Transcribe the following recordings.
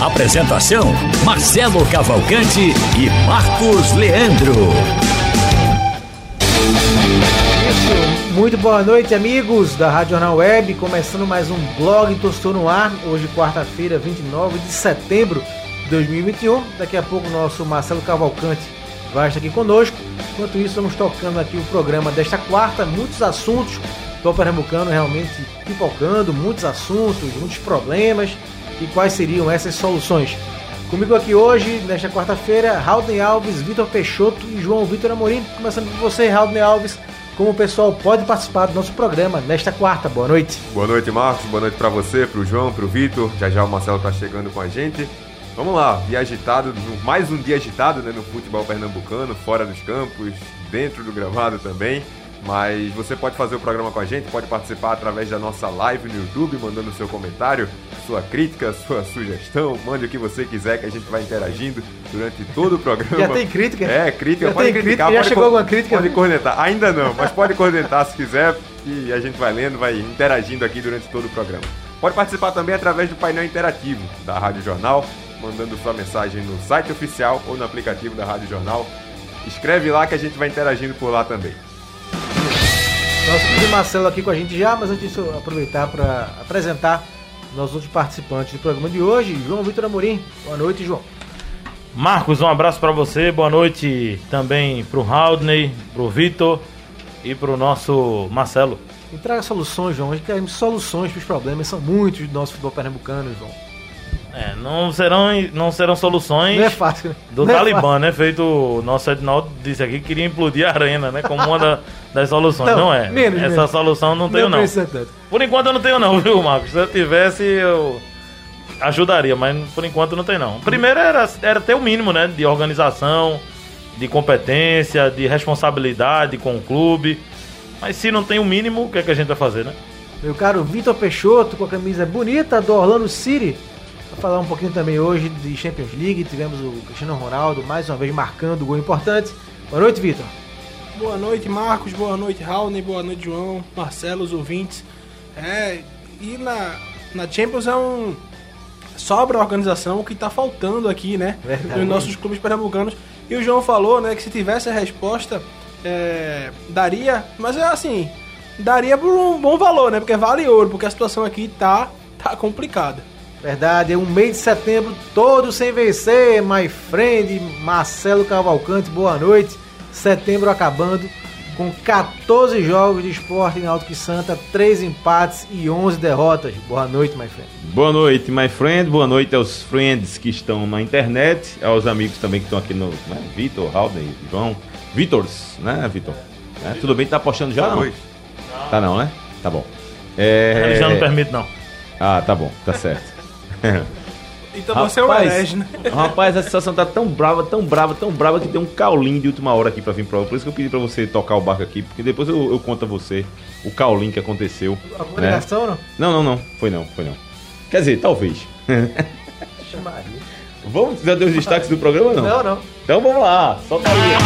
Apresentação: Marcelo Cavalcante e Marcos Leandro. Muito boa noite, amigos da Rádio Jornal Web. Começando mais um blog Tostou no Ar. Hoje, quarta-feira, 29 de setembro de 2021. Daqui a pouco, nosso Marcelo Cavalcante vai estar aqui conosco. Enquanto isso, vamos tocando aqui o programa desta quarta. Muitos assuntos do Pernambucano realmente pipocando, muitos assuntos, muitos problemas. E quais seriam essas soluções? Comigo aqui hoje, nesta quarta-feira, Raulden Alves, Vitor Peixoto e João Vitor Amorim. Começando por você, Raulden Alves como o pessoal pode participar do nosso programa nesta quarta. Boa noite. Boa noite, Marcos. Boa noite para você, para o João, para o Vitor. Já já o Marcelo está chegando com a gente. Vamos lá, dia agitado, mais um dia agitado né, no futebol pernambucano, fora dos campos, dentro do gramado também. Mas você pode fazer o programa com a gente, pode participar através da nossa live no YouTube, mandando seu comentário, sua crítica, sua sugestão, mande o que você quiser que a gente vai interagindo durante todo o programa. Já tem crítica? É, crítica, já pode criticar. Crítica, já chegou alguma crítica? Pode cornetar. Ainda não, mas pode cornetar se quiser e a gente vai lendo, vai interagindo aqui durante todo o programa. Pode participar também através do painel interativo da Rádio Jornal, mandando sua mensagem no site oficial ou no aplicativo da Rádio Jornal. Escreve lá que a gente vai interagindo por lá também. Nosso querido Marcelo aqui com a gente já, mas antes disso, aproveitar para apresentar nossos outros participantes do programa de hoje. João Vitor Amorim. Boa noite, João. Marcos, um abraço para você. Boa noite também para o Haldney, para o Vitor e para o nosso Marcelo. E traga soluções, João. A gente quer soluções para os problemas. São muitos do nosso futebol pernambucano, João. É, não serão, não serão soluções não é fácil, né? do não Talibã, é né? Feito o nosso Ednaldo disse aqui que queria implodir a arena, né? Como uma da, das soluções. Não, não é. Menos, Essa menos. solução não tenho, não. não. Por enquanto eu não tenho, não, viu, Marcos? Se eu tivesse, eu ajudaria, mas por enquanto não tem, não. Primeiro era, era ter o mínimo, né? De organização, de competência, de responsabilidade com o clube. Mas se não tem o mínimo, o que, é que a gente vai fazer, né? Meu caro Vitor Peixoto, com a camisa bonita do Orlando City falar um pouquinho também hoje de Champions League. Tivemos o Cristiano Ronaldo mais uma vez marcando gol importante. Boa noite, Vitor. Boa noite, Marcos. Boa noite, Raul. Boa noite, João, Marcelo, os ouvintes. É, e na, na Champions é um. Sobra a organização que está faltando aqui, né? Verdade. Nos nossos clubes pernambucanos. E o João falou, né, que se tivesse a resposta, é, daria. Mas é assim, daria por um bom valor, né? Porque vale ouro, porque a situação aqui tá, tá complicada. Verdade, é um mês de setembro todo sem vencer, my friend Marcelo Cavalcante, boa noite. Setembro acabando com 14 jogos de esporte em Alto que Santa, 3 empates e 11 derrotas. Boa noite, my friend. Boa noite, my friend. Boa noite aos friends que estão na internet, aos amigos também que estão aqui no né? Vitor, Halden, João. Vitors, né, Vitor? É, tudo bem? Tá apostando já? Não? Tá não, né? Tá bom. É... Ele já não permite, não. Ah, tá bom, tá certo. Então rapaz, você é o herege, né? Rapaz, a situação tá tão brava, tão brava, tão brava que tem um caulim de última hora aqui pra vir prova. Por isso que eu pedi pra você tocar o barco aqui, porque depois eu, eu conto a você o caulim que aconteceu. A comunicação né? não? Não, não, não. Foi não, foi não. Quer dizer, talvez. vamos já deu os destaques do programa não? Não, não. Então vamos lá, solta aí.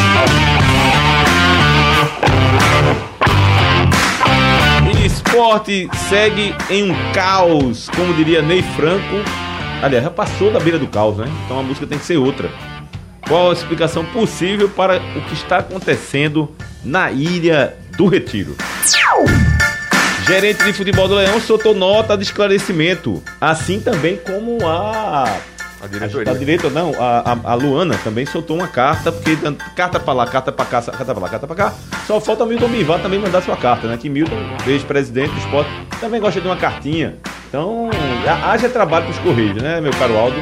Esporte segue em um caos, como diria Ney Franco. Aliás, já passou da beira do caos, né? Então a música tem que ser outra. Qual a explicação possível para o que está acontecendo na Ilha do Retiro? Gerente de futebol do Leão soltou nota de esclarecimento, assim também como a a diretoria. A, a direita, não, a, a, Luana também soltou uma carta, porque carta pra lá, carta pra cá, carta pra lá, carta pra cá. Só falta Milton Bivar também mandar sua carta, né? Que Milton, ex-presidente do esporte, também gosta de uma cartinha. Então, haja trabalho pros Correios, né, meu caro Aldo?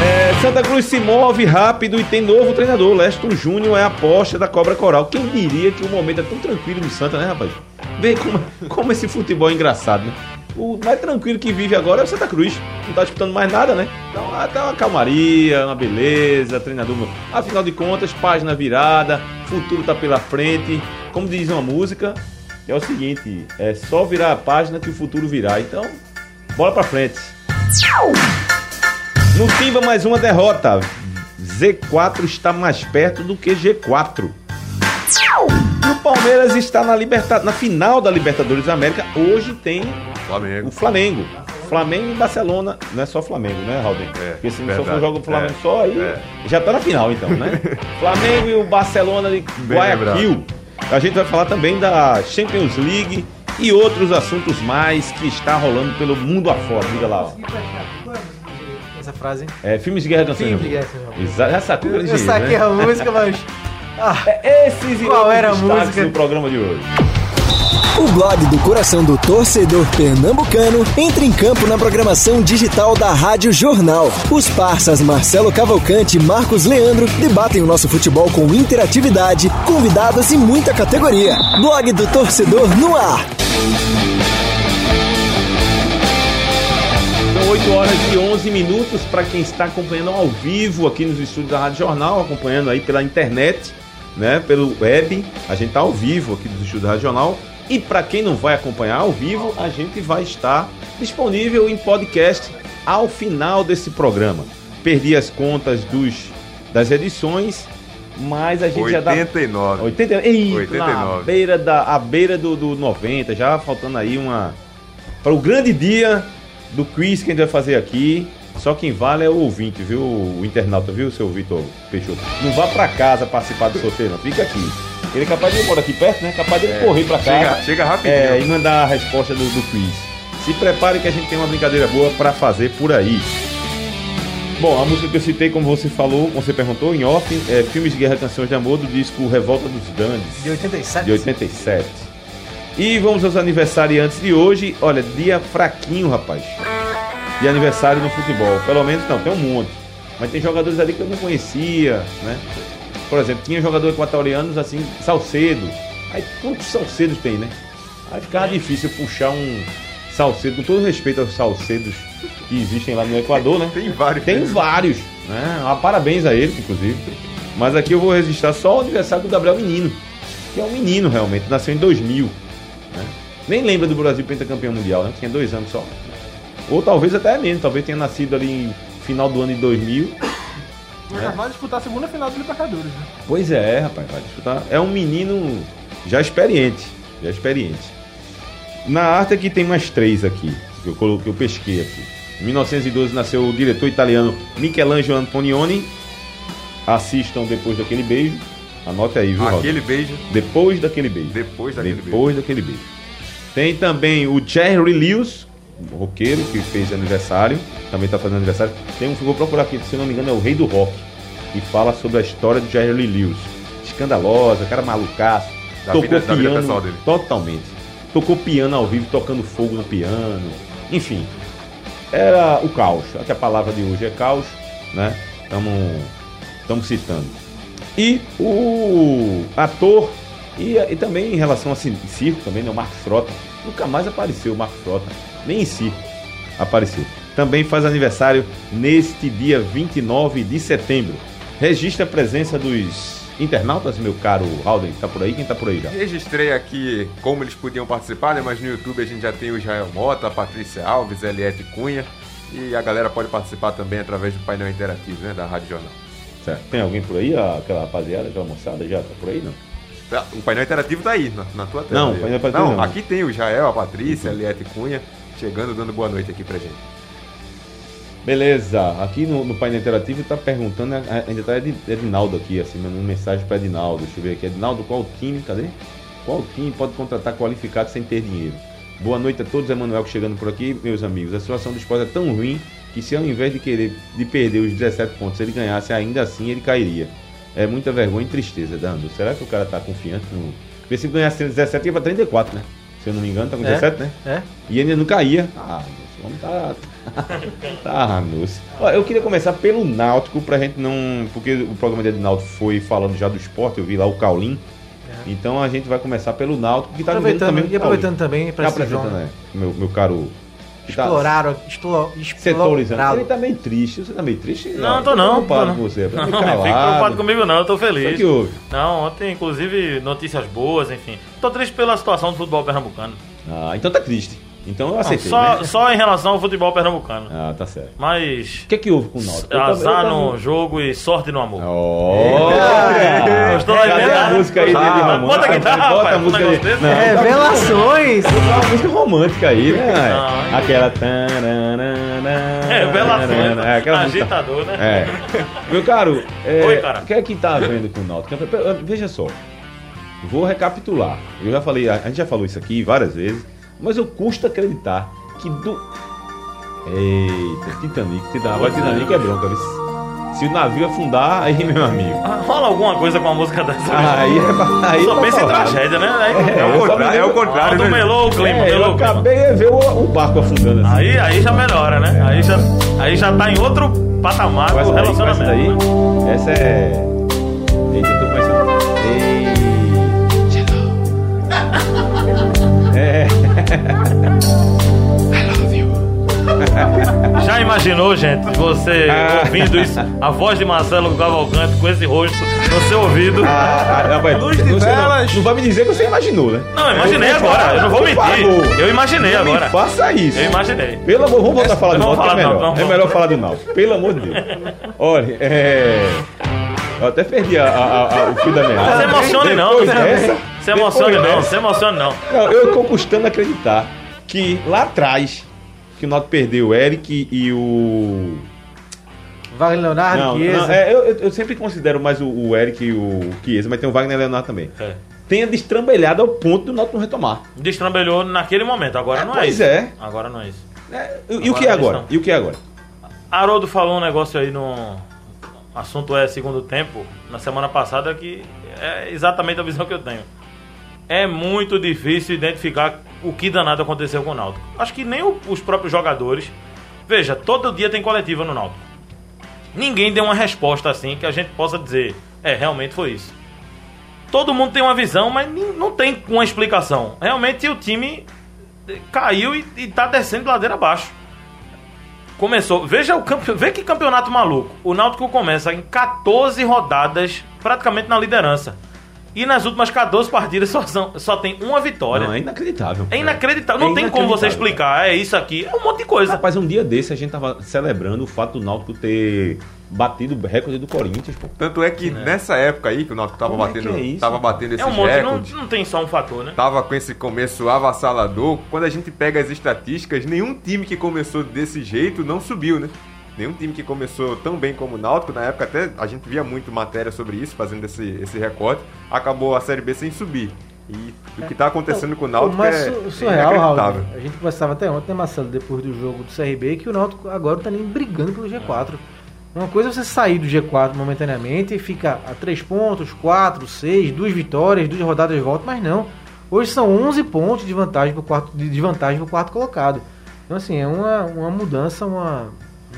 É, Santa Cruz se move rápido e tem novo treinador. Leston Júnior é a aposta da Cobra Coral. Quem diria que o momento é tão tranquilo no Santa, né, rapaz? Vê como, como esse futebol é engraçado, né? O mais tranquilo que vive agora é o Santa Cruz. Não tá disputando mais nada, né? Então até uma calmaria, uma beleza, treinador. Afinal de contas, página virada, futuro tá pela frente. Como diz uma música, é o seguinte: é só virar a página que o futuro virá. Então, bola pra frente. No Timba, mais uma derrota. Z4 está mais perto do que G4. E o Palmeiras está na, liberta... na final da Libertadores da América. Hoje tem Flamengo. o Flamengo. Flamengo e Barcelona. Não é só Flamengo, né, Raulden? É, Porque se não for jogo do Flamengo é, só, aí é. já tá na final, então, né? Flamengo e o Barcelona de Guayaquil. A gente vai falar também da Champions League e outros assuntos mais que está rolando pelo mundo afora. Diga lá. Ó essa frase? É, filmes de guerra canção. Filmes de guerra Exato, já sacou Eu, eu saquei né? a música, mas. Ah, é, Esses e qual era a música do programa de hoje. O blog do coração do torcedor pernambucano entra em campo na programação digital da Rádio Jornal. Os parças Marcelo Cavalcante e Marcos Leandro debatem o nosso futebol com interatividade, convidados e muita categoria. Blog do torcedor no ar. 8 horas e 11 minutos para quem está acompanhando ao vivo aqui nos estúdios da Rádio Jornal, acompanhando aí pela internet, né, pelo web. A gente está ao vivo aqui nos estúdios da Rádio Jornal. E para quem não vai acompanhar ao vivo, a gente vai estar disponível em podcast ao final desse programa. Perdi as contas dos, das edições, mas a gente 89. já dá 89. 89. Na beira da a beira do, do 90, já faltando aí uma para o grande dia do quiz que a gente vai fazer aqui. Só quem vale é o ouvinte, viu? O internauta, viu, seu Vitor Peixoto? Não vá pra casa participar do sorteio, não. Fica aqui. Ele é capaz de ir embora aqui perto, né? Capaz de é, correr pra casa. Chega, chega rapidinho. É, e mandar a resposta do, do quiz. Se prepare que a gente tem uma brincadeira boa para fazer por aí. Bom, a música que eu citei, como você falou, você perguntou, em off, é Filmes de Guerra Canções de Amor, do disco Revolta dos Dandes. De 87. De 87. E vamos aos aniversariantes de hoje. Olha, dia fraquinho, rapaz. De aniversário no futebol. Pelo menos não, tem um monte. Mas tem jogadores ali que eu não conhecia, né? Por exemplo, tinha jogadores equatorianos assim, Salcedo. Aí quantos Salcedos tem, né? Aí ficava difícil puxar um Salcedo, com todo respeito aos Salcedos que existem lá no Equador, né? Tem vários. Tem vários. Né? Ah, parabéns a ele, inclusive. Mas aqui eu vou registrar só o aniversário do Gabriel Menino, que é um menino realmente, nasceu em 2000. Né? Nem lembra do Brasil pentacampeão mundial, né? Tinha dois anos só. Ou talvez até menos, talvez tenha nascido ali em final do ano de 2000. Mas né? vai disputar a segunda final do Libertadores, né? Pois é, rapaz, vai disputar. É um menino já experiente, já experiente. Na arte aqui tem mais três aqui, que eu coloquei, eu pesquei aqui. Em 1912 nasceu o diretor italiano Michelangelo Antonioni. Assistam depois daquele beijo. Anote aí, viu, Aquele beijo. Depois daquele beijo. Depois daquele Depois beijo. daquele beijo. Tem também o Jerry Lewis, roqueiro que fez aniversário, também está fazendo aniversário. Tem um, vou procurar aqui, se não me engano, é o Rei do Rock, e fala sobre a história de Jerry Lewis. Escandalosa, cara malucaço. Da tocou vida, piano dele. totalmente. Tocou piano ao vivo, tocando fogo no piano. Enfim, era o caos. Que a palavra de hoje é caos, né? Estamos citando. E o ator, e, e também em relação a circo, também, né? O Marcos Frota. Nunca mais apareceu o Marcos Frota. Nem em circo apareceu. Também faz aniversário neste dia 29 de setembro. Registra a presença dos internautas, meu caro Halden, tá por aí? Quem tá por aí já? Registrei aqui como eles podiam participar, né? Mas no YouTube a gente já tem o Israel Mota, a Patrícia Alves, Eliette Cunha. E a galera pode participar também através do painel interativo, né? Da Rádio Jornal. Certo. Tem alguém por aí? Aquela rapaziada, aquela moçada já tá por aí, não? Tá, o painel interativo tá aí, na, na tua tela. Não, o painel interativo não, não. Aqui tem o Israel, a Patrícia, a Eliette Cunha, chegando, dando boa noite aqui pra gente. Beleza, aqui no, no painel interativo tá perguntando, ainda tá Edinaldo aqui, assim, mandando mensagem para Edinaldo. Deixa eu ver aqui. Edinaldo, qual time? Cadê? Qual time pode contratar qualificado sem ter dinheiro? Boa noite a todos, Emanuel chegando por aqui, meus amigos. A situação do esporte é tão ruim que se ao invés de querer de perder os 17 pontos, ele ganhasse ainda assim, ele cairia. É muita vergonha e tristeza, Dando. Será que o cara tá confiante no. Porque se ganhasse 17 ia pra 34, né? Se eu não me engano, tá com 17, é, né? É. E ainda não caía. Ah, esse homem tá. tá, nossa. Eu queria começar pelo Náutico, pra gente não. Porque o programa de Náutico foi falando já do esporte, eu vi lá o Caulim. É. Então a gente vai começar pelo Náutico, que tá aproveitando, também. E aproveitando também para apresentando, né? meu, meu caro exploraram, explo, exploraram. Ele tá meio triste. Você tá meio triste? Não, não tô não. Preocupado com você. Não, não fica preocupado comigo não, eu tô feliz. O que houve? Não, ontem, inclusive, notícias boas, enfim. Tô triste pela situação do futebol pernambucano. Ah, então tá triste. Então eu aceitei. Não, só, né? só em relação ao futebol pernambucano. Ah, tá certo. Mas. O que é que houve com o Náutico? Azar no jogo e sorte no amor. Oh! É. Gostou da Cadê a música aí dele Ah, romântica? bota a guitarra, Bota a rapaz, música aí. negócio desse. Não, Revelações! Bota uma música romântica aí, né? Não, Aquela. Revelações. É, aquela música. Agitador, né? É. Meu caro, é, Oi, cara. o que é que tá vendo com o Náutico? Veja só. Vou recapitular. Eu já falei, a gente já falou isso aqui várias vezes, mas eu custo acreditar que do. Eita, Titanic, Titanic, agora Titanic é bronca, viu? Se o navio afundar, aí, meu amigo. Ah, Rola alguma coisa com a música dessa? Aí, é- aí Só tá pensa em tragédia, né? Aí, É, É o eu contrário, é o contrário. Né? melou o clima, É, eu melou clima. acabei de ver o, o barco afundando assim. Aí, aí já melhora, né? Aí, já, aí já tá em outro patamar do relacionamento. daí, essa é. Já imaginou, gente, você Ah. ouvindo isso, a voz de Marcelo Cavalcante com esse rosto no seu ouvido? Ah, ah, rapaz, Luz de você não- velas. Não, vai me dizer que você imaginou, né? Não, eu imaginei Por agora, favor, eu não vou mentir. favor. Eu imaginei Não agora. Me faça isso. Eu imaginei. Pelo amor, vamos voltar a falar do Náutico, é falar melhor. Náutico, É melhor falar do Náutico, pelo amor de Deus. Olha, é... Eu até perdi a- a- a- o fio da Não meada. se emocione não. Depois dessa, Se emocione depois não, se emocione não. Não, eu tô custando acreditar que lá atrás, que o Náutico perdeu o Eric e o... Wagner Leonardo, Não, Chiesa. não, é, eu, eu- eu sempre considero mais o, o Eric e o Chiesa, mas tem o Wagner Leonardo também. É. Tenha destrambelhado ao ponto do Náutico não retomar. Destrambelhou naquele momento, agora É, não é pois isso. é. Agora não é isso. É, e, e o que é Agora agora? E o que é agora? Haroldo falou um negócio aí no assunto é segundo tempo, na semana passada, que é exatamente a visão que eu tenho. É muito difícil identificar o que danado aconteceu com o Náutico. Acho que nem os próprios jogadores. Veja, todo dia tem coletiva no Náutico. Ninguém deu uma resposta assim que a gente possa dizer, é, realmente foi isso. Todo mundo tem uma visão, mas não tem uma explicação. Realmente o time eh, caiu e, e tá descendo ladeira abaixo. Começou. Veja o campe... Vê que campeonato maluco. O Náutico começa em 14 rodadas, praticamente na liderança. E nas últimas 14 partidas só, são- só tem uma vitória. Não, é inacreditável. é inacreditável. Não É tem como você inacreditável, explicar. É isso aqui. É um monte de coisa. Rapaz, um dia desse a gente tava celebrando o fato do Náutico ter batido o recorde do Corinthians, pô. Tanto é que nessa época aí que o Náutico tava Como é batendo, é isso? tava batendo esses É um monte. Não, recordes, não tem só um fator, né? tava com esse começo avassalador. Quando a gente pega as estatísticas, nenhum time que começou desse jeito não subiu, né? Nenhum time que começou tão bem como o Náutico, na época até a gente via muito matéria sobre isso, fazendo esse, esse recorte, acabou a Série B sem subir. E o que tá acontecendo com o Náutico o é, su- é surreal, Raul. A gente conversava até ontem, né, Marcelo, depois do jogo do CRB, que o Náutico agora não tá nem brigando pelo G4. Uma coisa é você sair do G4 momentaneamente e fica a 3 pontos, 4, 6, duas vitórias, duas rodadas de volta, mas não. Hoje são 11 pontos de vantagem pro quarto, de de vantagem pro quarto colocado. Então, assim, é uma, uma mudança, uma,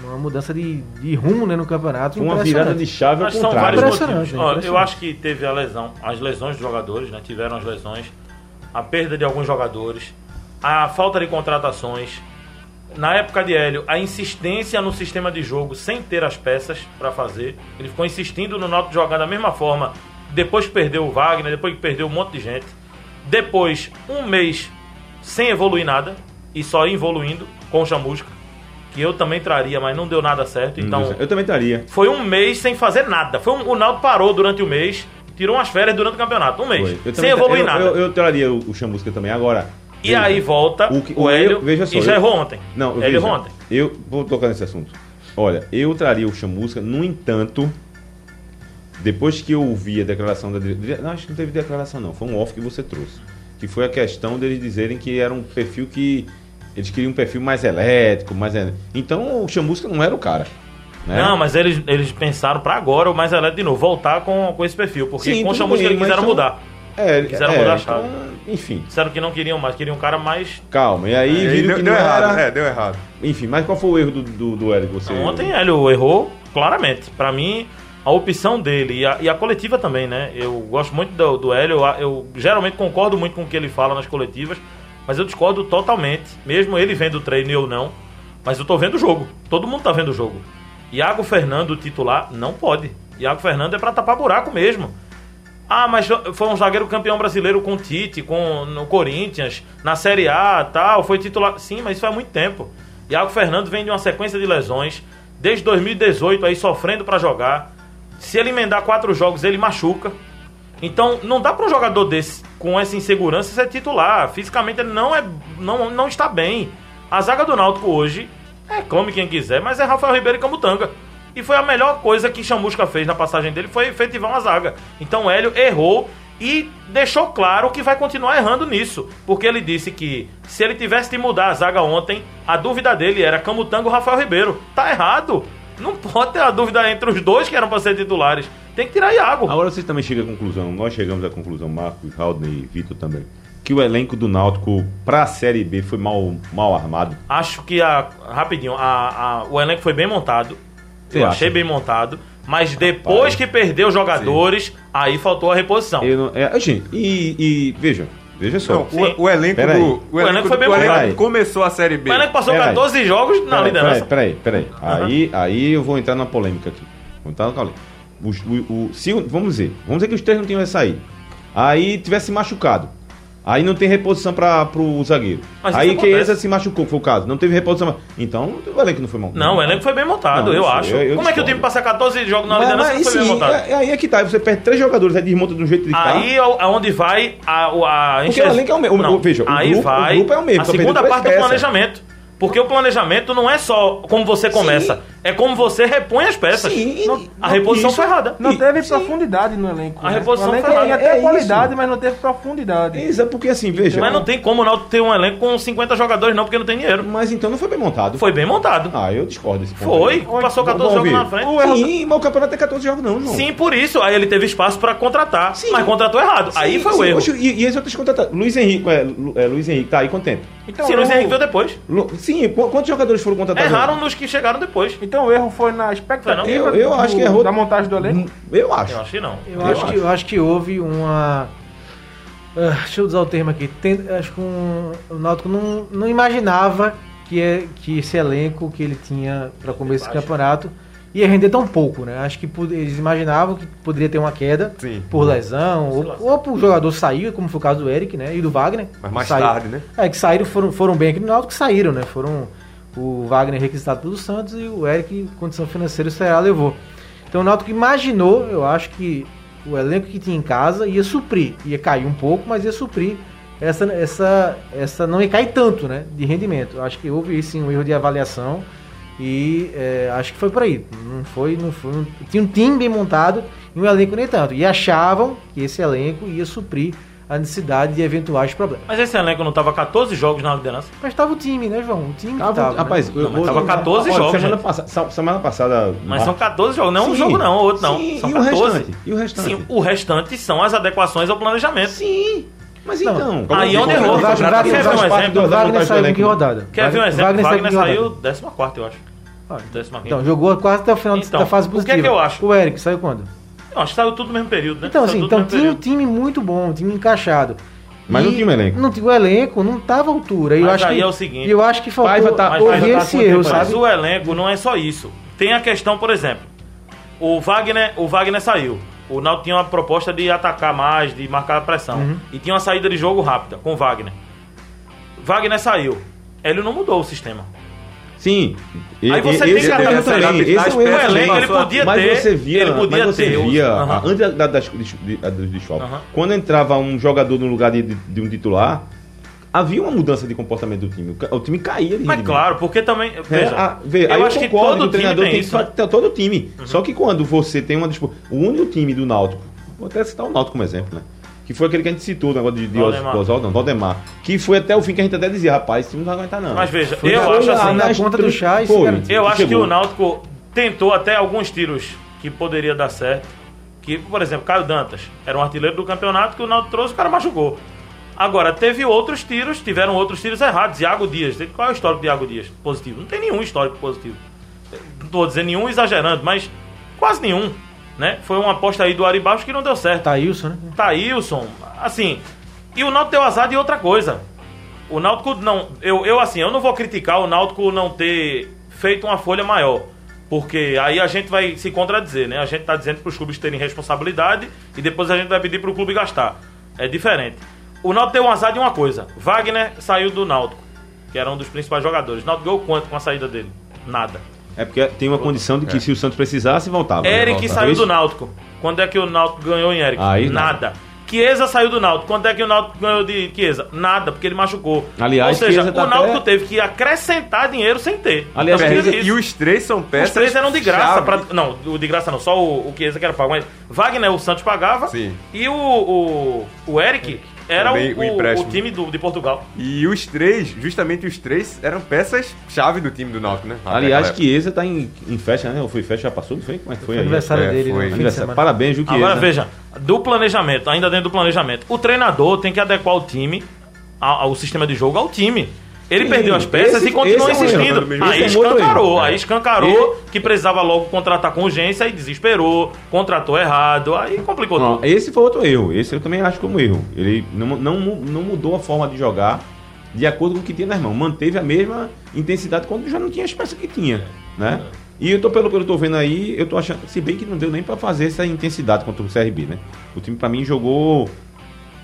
uma mudança de, de rumo né, no campeonato. Uma virada de chave ao Mas são contrário. vários Impressionante, motivos. Ó, eu acho que teve a lesão, as lesões dos jogadores, né? Tiveram as lesões, a perda de alguns jogadores, a falta de contratações. Na época de Hélio, a insistência no sistema de jogo sem ter as peças para fazer. Ele ficou insistindo no Náutico jogar da mesma forma depois que perdeu o Wagner, depois que perdeu um monte de gente. Depois, um mês sem evoluir nada e só evoluindo com o Chamusca, que eu também traria, mas não deu nada certo. Então, eu também estaria. foi um mês sem fazer nada. Foi um, o Naldo parou durante o mês, tirou umas férias durante o campeonato. Um mês. Sem evoluir eu, nada. Eu, eu traria o, o Chamusca também. Agora. e veja, aí volta o, o que- o Hélio eu- veja só, e já errou ontem. Não, eu Ele veja, errou ontem. Eu vou tocar nesse assunto. Olha, eu traria o Chamusca, no entanto, depois que eu ouvi a declaração da diretoria. Não, acho que não teve declaração, não. Foi um off que você trouxe. Que foi a questão deles dizerem que era um perfil que. Eles queriam um perfil mais elétrico, mais. en- Então o Chamusca não era o cara. Né? Não, mas eles, eles pensaram pra agora o mais elétrico de novo, voltar com, com esse perfil. Porque Sim, com o Chamusca bem, eles quiseram são- mudar. É, Quiseram é, mudar a então, chave. enfim, Disseram que não queriam mais, queriam um cara mais. calma. E aí aí viram deu, que deu não errado, era. é, deu errado. Enfim, mas qual foi o erro do, do, do Hélio que você. Ontem Hélio errou claramente. Pra mim, a opção dele e a, e a coletiva também, né? Eu gosto muito do, do Hélio, eu, eu geralmente concordo muito com o que ele fala nas coletivas, Mas eu discordo totalmente, mesmo ele vendo o treino e eu não. Mas eu tô vendo o jogo. Todo mundo tá vendo o jogo. Iago Fernando, titular, não pode. Iago Fernando é para tapar buraco mesmo. Ah, mas foi um zagueiro campeão brasileiro com Tite, com no Corinthians, na Série A, tal, foi titular. Sim, mas isso faz muito tempo. Iago Fernando vem de uma sequência de lesões, desde 2018 aí sofrendo para jogar. Se ele emendar quatro jogos, ele machuca. Então, não dá para um jogador desse, com essa insegurança, ser titular. Fisicamente, ele não, é, não, não está bem. A zaga do Náutico hoje, é, come quem quiser, mas é Rafael Ribeiro e Camutanga. E foi a melhor coisa que Chamusca fez na passagem dele, foi efetivar uma zaga. Então, Hélio errou e deixou claro que vai continuar errando nisso. Porque ele disse que se ele tivesse de mudar a zaga ontem, a dúvida dele era Camutanga ou Rafael Ribeiro. Tá errado. Não pode ter a dúvida entre os dois que eram para ser titulares. Tem que tirar Iago. Agora vocês também chegam à conclusão, nós chegamos à conclusão, Marcos, Haldner e Vitor também, que o elenco do Náutico para a Série B foi mal, mal armado. Acho que a rapidinho, a, a o elenco foi bem montado. Você eu acha? achei bem montado. Mas depois Rapaz, que perdeu jogadores, sim. aí faltou a reposição. Não, é, gente, e, e veja, Veja só. Não, o, o, elenco do. O, o elenco, elenco foi bem montado. Começou a Série B. O elenco passou pera 14 aí. jogos na pera, liderança. Peraí, peraí. peraí. Uhum. Aí, aí eu vou entrar na polêmica aqui. Vou entrar na polêmica. O, o, o, se, vamos dizer, vamos dizer que os três não tinham sair. Aí tivesse machucado. Aí não tem reposição para o zagueiro. Mas aí Chiesa se machucou, foi o caso. Não teve reposição. Então o elenco não foi montado. Não, o elenco foi bem montado, não, eu acho. Eu, eu Como é que o time passa 14 jogos na liderança e foi sim, bem montado? É, aí é que tá. Você perde três jogadores, aí desmonta de um jeito de Aí é onde vai a. a, a Porque o elenco é o mesmo. Não, veja, aí o grupo, vai o grupo é o mesmo. A segunda parte do planejamento. Porque o planejamento não é só como você começa, Sim. é como você repõe as peças. Sim. Não, a reposição isso, foi errada. Não teve Sim. profundidade no elenco. A né? reposição foi errada. Tinha até é qualidade, isso. mas não teve profundidade. Isso, é porque assim, veja. Mas não tem como o ter um elenco com 50 jogadores, não, porque não tem dinheiro. Mas então não foi bem montado. Foi bem montado. Ah, eu discordo desse ponto. Foi, aí. passou 14 jogos na frente. Sim, mas o campeonato tem 14 jogos, não, não. Sim, por isso. Aí ele teve espaço pra contratar. Sim. Mas contratou errado. aí foi o erro. e, e eles outros contratados. Luiz Henrique, é, é, Luiz Henrique tá aí quanto tempo? Então, Sim, Luiz Henrique veio depois. Sim, quantos jogadores foram contratados? Erraram nos que chegaram depois. Então o erro foi na expectativa eu, eu do, acho que errou da montagem do elenco? Eu acho. Eu acho que não. Eu, eu acho, acho, Que, eu acho que houve uma... Uh, deixa eu usar o termo aqui. Tem, acho que um, o Náutico não, não imaginava que, é, que esse elenco que ele tinha para começo do campeonato ia render tão pouco, né? Acho que eles imaginavam que poderia ter uma queda Sim. por lesão, ou, ou por jogador sair, como foi o caso do Eric, né? E do Wagner. Mas mais tarde, né? É, que saíram, foram, foram bem aqui no Náutico, que saíram, né? Foram o Wagner requisitado pelo Santos e o Eric, condição financeira, o Ceará levou. Então o Náutico imaginou, eu acho que o elenco que tinha em casa ia suprir, ia cair um pouco, mas ia suprir essa, essa, essa não ia cair tanto, né, de rendimento. Eu acho que houve sim um erro de avaliação e é, acho que foi por aí. Não foi, não foi. Não, tinha um time bem montado e um elenco nem tanto. E achavam que esse elenco ia suprir a necessidade de eventuais problemas. Mas esse elenco não estava 14 jogos na liderança? Mas estava o time, né, João? O time tava, tava Rapaz, né? eu, não, tava 14 jogos. Semana, passa, semana passada. Mas são 14 jogos, não sim, um jogo não, outro não. Sim, são e 14. O restante? E o restante? Sim, o restante são as adequações ao planejamento. Sim. Mas então. Aí onde errou? Wagner, Wagner, quer ver um exemplo? Wagner saiu em que rodada? Quer ver um exemplo? Wagner saiu 14, eu acho. Ah, então, jogou quase até o final então, da fase positiva. O que é que eu acho? O Eric saiu quando? Eu acho que saiu tudo no mesmo período, né? Então, assim, então tinha um time muito bom, um time encaixado. Mas e não tinha um elenco. Não tinha o elenco, não tava à altura. Mas eu acho aí que, é o seguinte. Eu acho que faltou tá, houve tá esse erro, sabe? Mas o elenco não é só isso. Tem a questão, por exemplo, o Wagner, o Wagner saiu. O Náutico tinha uma proposta de atacar mais, de marcar a pressão. Uhum. E tinha uma saída de jogo rápida com o Wagner. Wagner saiu. Ele não mudou o sistema. Sim. Aí você tem que até também. Esse é o elenco, ele podia mas ter. Você via, ele podia mas você ter. via, uhum. antes da, da, das, dos desfalques, uhum. quando entrava um jogador no lugar de, de, de, um titular, havia uma mudança de comportamento do time. O time caía de Mas claro, porque também. É, veja, é, a, veja, eu acho que todo o treinador tem, tem isso, né? todo o time. Uhum. Só que quando você tem uma disputa. O único time do Náutico, vou até citar o Náutico como exemplo, né? que foi aquele que a gente citou, o negócio de, de Oswaldo, não, Valdemar, que foi até o fim que a gente até dizia, rapaz, esse time não vai aguentar não. Mas veja, foi eu acho assim, na ponta do chá, foi, eu acho chegou. que o Náutico tentou até alguns tiros que poderia dar certo, que, por exemplo, Caio Dantas, era um artilheiro do campeonato que o Náutico trouxe, o cara machucou. Agora, teve outros tiros, tiveram outros tiros errados. Iago Dias, qual é o histórico de Iago Dias positivo? Não tem nenhum histórico positivo. Não estou dizendo nenhum exagerando, mas quase nenhum né? Foi uma aposta aí do Aribaixo que não deu certo. Taílson, né? Taílson, assim. E o Náutico deu azar de outra coisa. O Náutico não. Eu, eu, assim, eu não vou criticar o Náutico não ter feito uma folha maior. Porque aí a gente vai se contradizer, né? A gente tá dizendo para os clubes terem responsabilidade e depois a gente vai pedir para o clube gastar. É diferente. O Náutico tem um azar de uma coisa. Wagner saiu do Náutico, que era um dos principais jogadores. O Náutico ganhou quanto com a saída dele? Nada. É porque tem uma condição de que é. se o Santos precisasse, voltava. Eric né? saiu do Náutico. Quando é que o Náutico ganhou em Eric? Aí, Nada. Não. Chiesa saiu do Náutico. Quanto é que o Náutico ganhou de Chiesa? Nada, porque ele machucou. Aliás, Ou seja, tá o Náutico até... teve que acrescentar dinheiro sem ter. Aliás, então, e os três são peças. Os três eram de graça. Pra... Não, o de graça não, só o, o Chiesa que era pago. Mas Wagner, o Santos pagava. Sim. E o, o, o Eric era o, o, o, time do, de Portugal. E os três, justamente os três, eram peças-chave do time do Náutico, né? Aliás, Chiesa tá em, em festa, né? Ou foi festa, já passou, não foi? Como é que foi, foi aí? aniversário é, dele, foi. Aniversário. Parabéns, Chiesa. Agora veja, do planejamento, ainda dentro do planejamento, o treinador tem que adequar o time, ao, ao sistema de jogo ao time. Ele Sim, perdeu as peças esse, e continuou insistindo. É aí escancarou, aí escancarou que precisava logo contratar com urgência e desesperou, contratou errado, aí complicou não, tudo. Esse foi outro erro, esse eu também acho como erro. Ele não, não, não mudou a forma de jogar de acordo com o que tinha na mão, manteve a mesma intensidade quando já não tinha as peças que tinha, né? E eu tô, pelo que eu tô vendo aí, eu tô achando, se bem que não deu nem para fazer essa intensidade contra o CRB, né? O time para mim jogou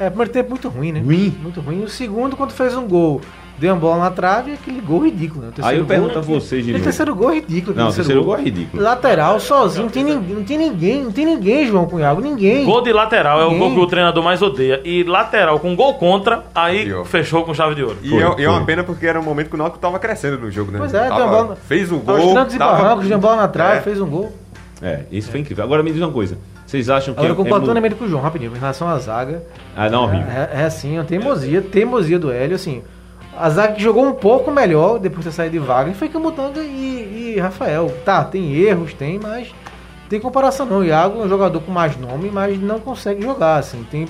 é, primeiro tempo muito ruim, né? Ruim. Muito ruim. O segundo, quando fez um gol deu uma bola na trave e aquele gol ridículo. Né? Aí eu pergunto a vocês de novo. O terceiro gol é ridículo. Não, o terceiro gol. gol é ridículo. Lateral, sozinho, não tem, ninguém, não tem ninguém, não tem ninguém, João Cunhago, ninguém. Gol de lateral ninguém. é o gol que o treinador mais odeia. E lateral com gol contra, aí fechou com chave de ouro. E, foi, é, foi. é, uma pena porque era um momento que o Náutico tava crescendo no jogo, né? Pois é, tava, bola, fez um gol. Os trancos tava... e barrancos, deu bola na trave, é. fez um gol. É, isso foi incrível. Agora me diz uma coisa. Vocês acham que. Agora, eu concordo é, com o João, rapidinho, em relação à zaga. Ah, não, horrível. É, é, é assim, a teimosia, teimosia do Hélio, assim. A zaga que jogou um pouco melhor depois de ter saído de Wagner foi Camutanga e, e Rafael. Tá, tem erros, tem, mas tem comparação não. O Iago é um jogador com mais nome, mas não consegue jogar, assim. Tem,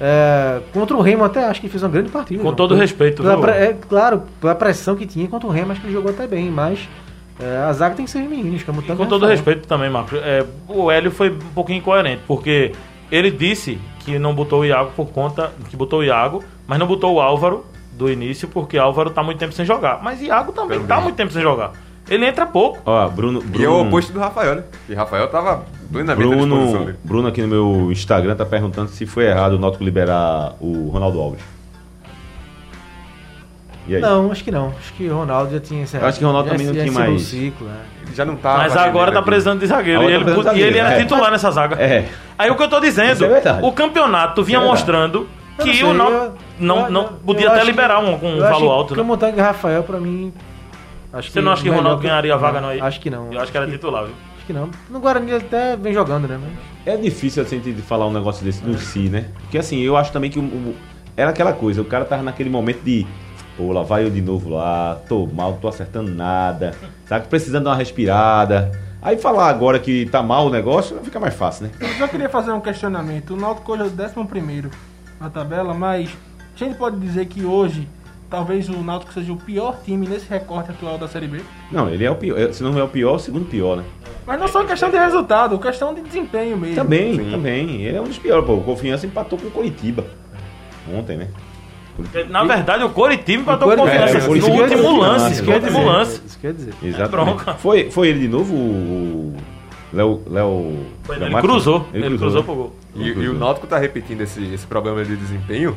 é, contra o Remo até acho que fez uma grande partida. Com todo respeito, pela, é, Claro, pela pressão que tinha contra o Remo, acho que ele jogou até bem, mas é, a zaga tem que ser meninos. Camutanga com todo respeito também, Marcos. É, o Hélio foi um pouquinho incoerente, porque ele disse que não botou o Iago por conta. que botou o Iago, mas não botou o Álvaro do início, porque Álvaro tá muito tempo sem jogar. Mas Iago também Pelo tá muito tempo sem jogar. Ele entra pouco. Ó, Bruno, Bruno. E é o oposto do Rafael, né? E Rafael tava plenamente Bruno, Bruno aqui no meu Instagram tá perguntando se foi errado o Náutico liberar o Ronaldo Alves. Não, acho que não. Acho que o Ronaldo já tinha encerrado. Acho que o Ronaldo também não tinha mais. Ciclo, né? Já não tá. Mas agora tá precisando de zagueiro. E ele, tá e ele era é. titular nessa zaga. É. Aí o que eu tô dizendo, é o campeonato vinha é mostrando que o Náutico não, não podia até liberar um, um valor alto. Né? Camutanga e Rafael, pra mim. Acho Você não acha que o Ronaldo ganharia a vaga não aí? Acho que não. Eu acho que era titular, viu? Acho que não. No Guarani ele até vem jogando, né? Mas... É difícil assim de falar um negócio desse no si, né? Porque assim, eu acho também que o, o, era aquela coisa, o cara tava naquele momento de. Pô, lá vai eu de novo lá, tô mal, não tô acertando nada, tá precisando dar uma respirada. Aí falar agora que tá mal o negócio, fica mais fácil, né? Eu só queria fazer um questionamento. O Náutico hoje é o 11 na tabela, mas a gente pode dizer que hoje talvez o Náutico seja o pior time nesse recorte atual da Série B? Não, ele é o pior. Se não é o pior, é o segundo pior, né? Mas não só questão de resultado, questão de desempenho mesmo. Também, Sim. também. Ele é um dos piores, pô. O Confiança empatou com o Coritiba. Ontem, né? Na verdade, o Coritiba empatou com o Confiança. É, no último lance. No último lance. Isso quer dizer. Exatamente. É foi, foi ele de novo o. Léo. Léo ele cruzou. Ele, ele cruzou, cruzou pro gol. E, e, o Náutico tá repetindo esse, esse problema de desempenho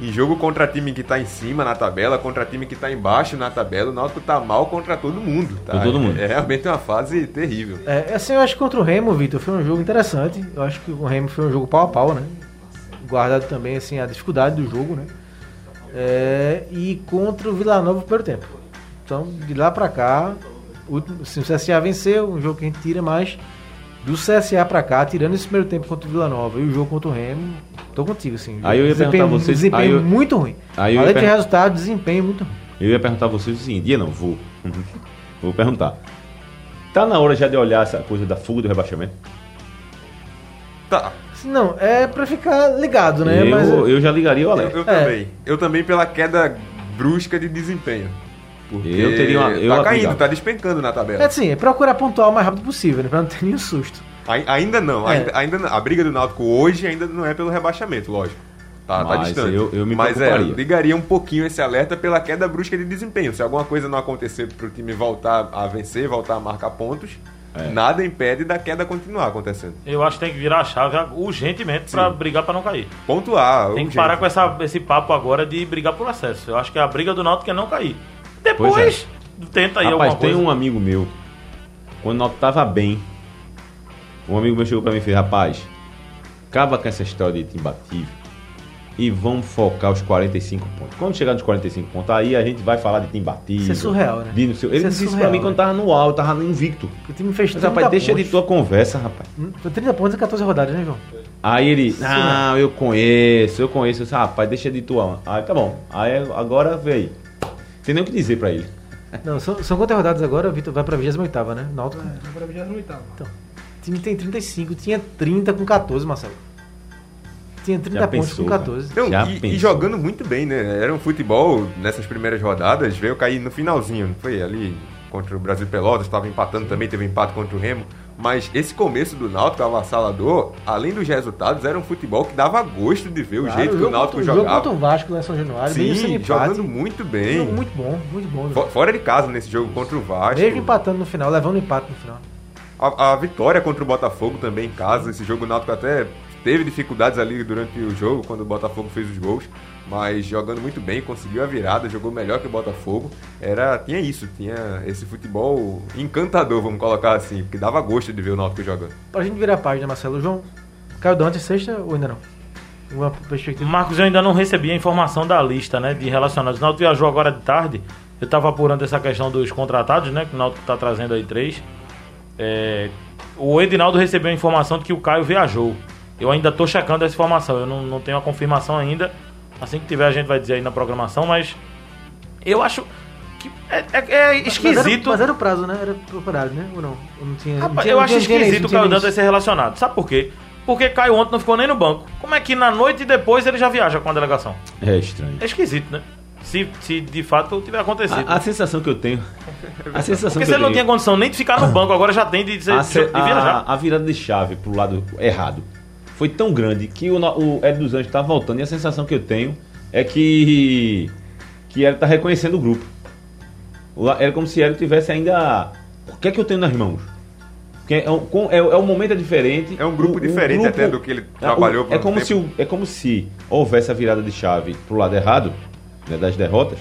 em jogo contra time que tá em cima na tabela, contra time que tá embaixo na tabela, o Náutico tá mal conra todo mundo. Tá? Todo mundo. É realmente uma fase terrível. É, assim, eu acho que contra o Remo, Vitor, foi um jogo interessante. Eu acho que o Remo foi um jogo pau a pau, né? Guardado também, assim, a dificuldade do jogo, né? É, e contra o Vila Nova no primeiro tempo. Então, de lá pra cá, o, assim, o CSA venceu, um jogo que a gente tira, mas do CSA pra cá, tirando esse primeiro tempo contra o Vila Nova e o jogo contra o Remo, tô contigo, assim. Aí eu ia desempenho, perguntar vocês. Desempenho eu, muito ruim. Aí Além de per... resultado, desempenho muito ruim. Eu ia perguntar a vocês o seguinte, dia não, vou. vou perguntar. Tá na hora já de olhar essa coisa da fuga do rebaixamento? Tá. Não, é pra ficar ligado, né? Eu, Mas, eu já ligaria o Alex. Eu, eu é. também. Eu também pela queda brusca de desempenho. Porque eu teria uma, eu tá caindo, tá despencando na tabela. É assim, é procurar pontuar o mais rápido possível, né? Pra não ter nenhum susto. Ainda não, é. ainda, ainda não. A briga do Náutico hoje ainda não é pelo rebaixamento, lógico. Tá, tá distante. Eu, eu me Mas é, ligaria um pouquinho esse alerta pela queda brusca de desempenho. Se alguma coisa não acontecer para o time voltar a vencer, voltar a marcar pontos, é. nada impede da queda continuar acontecendo. Eu acho que tem que virar a chave urgentemente para brigar para não cair. Pontuar. Tem urgente. que parar com essa, esse papo agora de brigar por acesso. Eu acho que a briga do Náutico é não cair. Depois é. tenta aí Rapaz, alguma tem um amigo meu, quando o Náutico tava bem, um amigo meu chegou para mim e fez, rapaz, acaba com essa história de imbatível e vamos focar os 45 pontos. Quando chegar nos 45 pontos, aí a gente vai falar de time batido. Isso é surreal, né? De, seu... Ele isso é disse é isso pra mim quando tava no alto, tava no invicto. O time fez Mas, rapaz, deixa de tua conversa, rapaz. Hum, foi 30 pontos em 14 rodadas, né, João? Aí ele, não, eu conheço, eu conheço. Eu disse, rapaz, deixa de tua. Aí tá bom. Aí agora veio. Tem nem o que dizer pra ele. Não, são, são quantas rodadas agora? Vitor vai pra 28, né? Náutico. É, vai pra 28. Então, o time tem 35, tinha 30 com 14, Marcelo. Tinha 30 Já pontos pensou, com 14. Não, e, e, jogando muito bem, né? Era um futebol nessas primeiras rodadas, veio cair no finalzinho, não foi? Ali contra o Brasil Pelotas, estava empatando também, teve um empate contra o Remo. Mas esse começo do Náutico avassalador, além dos resultados, era um futebol que dava gosto de ver o claro, jeito que o Náutico contra, jogava. Jogo contra o Vasco na São Januário, Sim, jogando muito bem. Jogo muito bom, muito bom. Né? Fora de casa nesse jogo contra o Vasco. Mesmo empatando no final, levando empate no final. A, a, vitória contra o Botafogo também em casa, esse jogo o Náutico até teve dificuldades ali durante o jogo, quando o Botafogo fez os gols, mas jogando muito bem, conseguiu a virada, jogou melhor que o Botafogo. Era, tinha isso, tinha esse futebol encantador, vamos colocar assim, que dava gosto de ver o Náutico jogando. Pra gente virar a página, Marcelo, João, caiu Dante sexta ou ainda não? Uma perspectiva. Marcos, eu ainda não recebi a informação da lista, né, de relacionados. O Náutico viajou agora de tarde, eu estava apurando essa questão dos contratados, né, que o Náutico está trazendo aí três. É, o Edinaldo recebeu a informação de que o Caio viajou. Eu ainda estou checando essa informação, eu não, não tenho a confirmação ainda. Assim que tiver, a gente vai dizer aí na programação, mas eu acho que é, é, é esquisito. Mas era, mas era, o prazo, né? Era procurado, né? Ou não? Eu, não tinha, Rapaz, não tinha, eu acho esquisito o Caio Dantas ser relacionado. Sabe por quê? Porque Caio ontem não ficou nem no banco. Como é que na noite depois ele já viaja com a delegação? É estranho. É esquisito, né? Se, se de fato tiver acontecido. A, a sensação que eu tenho. A sensação Porque que você não tinha condição nem de ficar no banco, agora já tem de, de, a, de, de viajar. A, a virada de chave pro lado errado foi tão grande que o, o Ed dos Anjos está voltando e a sensação que eu tenho é que que ele está reconhecendo o grupo. Era como se ele tivesse ainda. O que é que eu tenho nas mãos? É, é, é, é um momento diferente. É um grupo diferente grupo, até do que ele é, trabalhou. É, como se, é como se houvesse a virada de chave pro lado errado, né, das derrotas.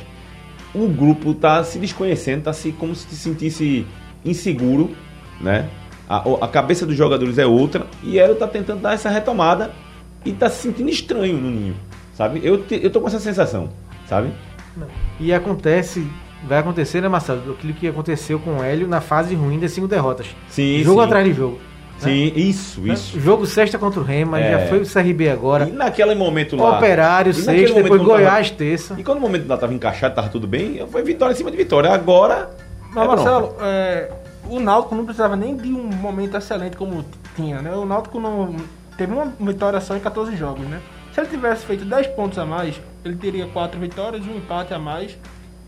O grupo está se desconhecendo, está se, como se se sentisse inseguro, né? A, a cabeça dos jogadores é outra e ela tá tentando dar essa retomada e tá se sentindo estranho no ninho, sabe? Eu, te, eu tô com essa sensação, sabe? E acontece, vai acontecer, né, Marcelo? Aquilo que aconteceu com o Hélio na fase ruim das cinco derrotas. Sim, Jogo sim. atrás de jogo. Sim, né? isso, né? isso. Jogo sexta contra o Rema, é. já foi o CRB agora. E naquele momento lá. Operário, sexta, depois Goiás, tava... terça. E quando o momento lá tava encaixado, tava tudo bem, foi vitória em cima de vitória. Agora. Mas, é Marcelo, é, o Náutico não precisava nem de um momento excelente como tinha, né? O Náutico não teve uma vitória só em 14 jogos, né? Se ele tivesse feito 10 pontos a mais, ele teria 4 vitórias, um empate a mais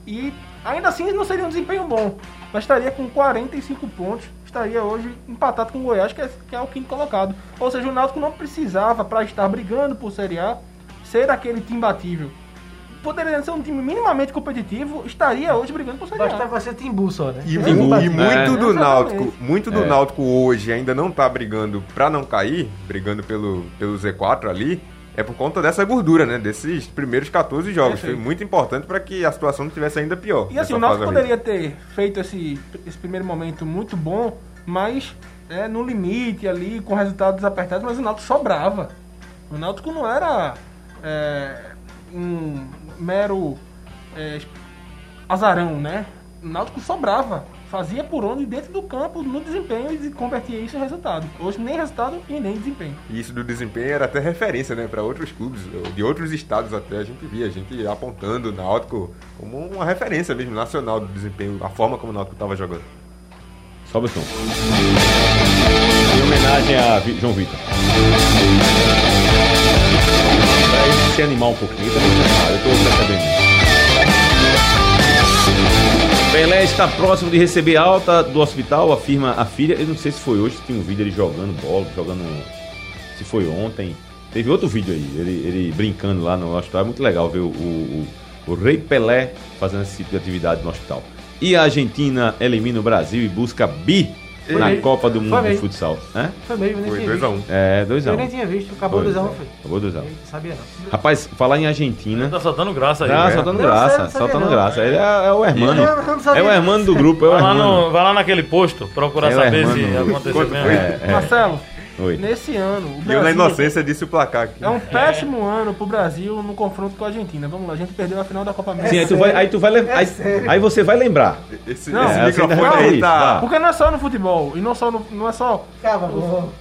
e ainda assim não seria um desempenho bom, mas estaria com 45 pontos, estaria hoje empatado com o Goiás, que é, que é o quinto colocado. Ou seja, o Náutico não precisava para estar brigando por Série A ser aquele time batível poderia ser um time minimamente competitivo, estaria hoje brigando por Série A. Bastava ser Timbu só, né? E, e, e muito é. do Náutico, muito do é. Náutico hoje ainda não tá brigando para não cair, brigando pelo, pelo Z4 ali, é por conta dessa gordura, né? Desses primeiros 14 jogos. Foi muito importante para que a situação não tivesse ainda pior. E assim, o Náutico poderia ter feito esse, esse primeiro momento muito bom, mas é, no limite ali, com resultados apertados, mas o Náutico sobrava. O Náutico não era é, um mero é, azarão, né? O Náutico sobrava, fazia por onde dentro do campo, no desempenho e convertia isso em resultado. Hoje nem resultado e nem desempenho. E isso do desempenho era até referência, né, para outros clubes, de outros estados até a gente via, a gente apontando o Náutico como uma referência mesmo nacional do desempenho, a forma como o Náutico estava jogando. Sobe o som. Em homenagem a João Vitor se animar um pouquinho, tá eu tô percebendo Pelé está próximo de receber alta do hospital, afirma a filha. Eu não sei se foi hoje, tinha um vídeo ele jogando bola, jogando. Se foi ontem. Teve outro vídeo aí, ele, ele brincando lá no hospital. É muito legal ver o, o, o, o Rei Pelé fazendo esse tipo de atividade no hospital. E a Argentina elimina o Brasil e busca bi na meio. Copa do Mundo de futsal. É? Foi mesmo, nem Foi 2x1. É, 2x1. Eu nem tinha visto, acabou 2x1, foi. Acabou 2x1. Sabia não. Rapaz, falar em Argentina. Tá soltando graça aí. Tá, né? soltando graça, soltando graça. Ele é, é o hermano. É o hermano do grupo, é o Vai lá, hermano. no, vai lá naquele posto procurar É o saber se aconteceu mesmo. É, é. Marcelo, Oi. nesse ano, o E eu na Brasil inocência disse o placar aqui. é um péssimo ano pro Brasil no confronto com a Argentina. Vamos lá, a gente perdeu a final da Copa América. Sim, aí tu vai, aí tu vai lem- aí, aí você vai lembrar. Esse, Não, esse é, microfone ainda aí tá. Porque não é só no futebol, e não, só no, não é só. Calma, vou.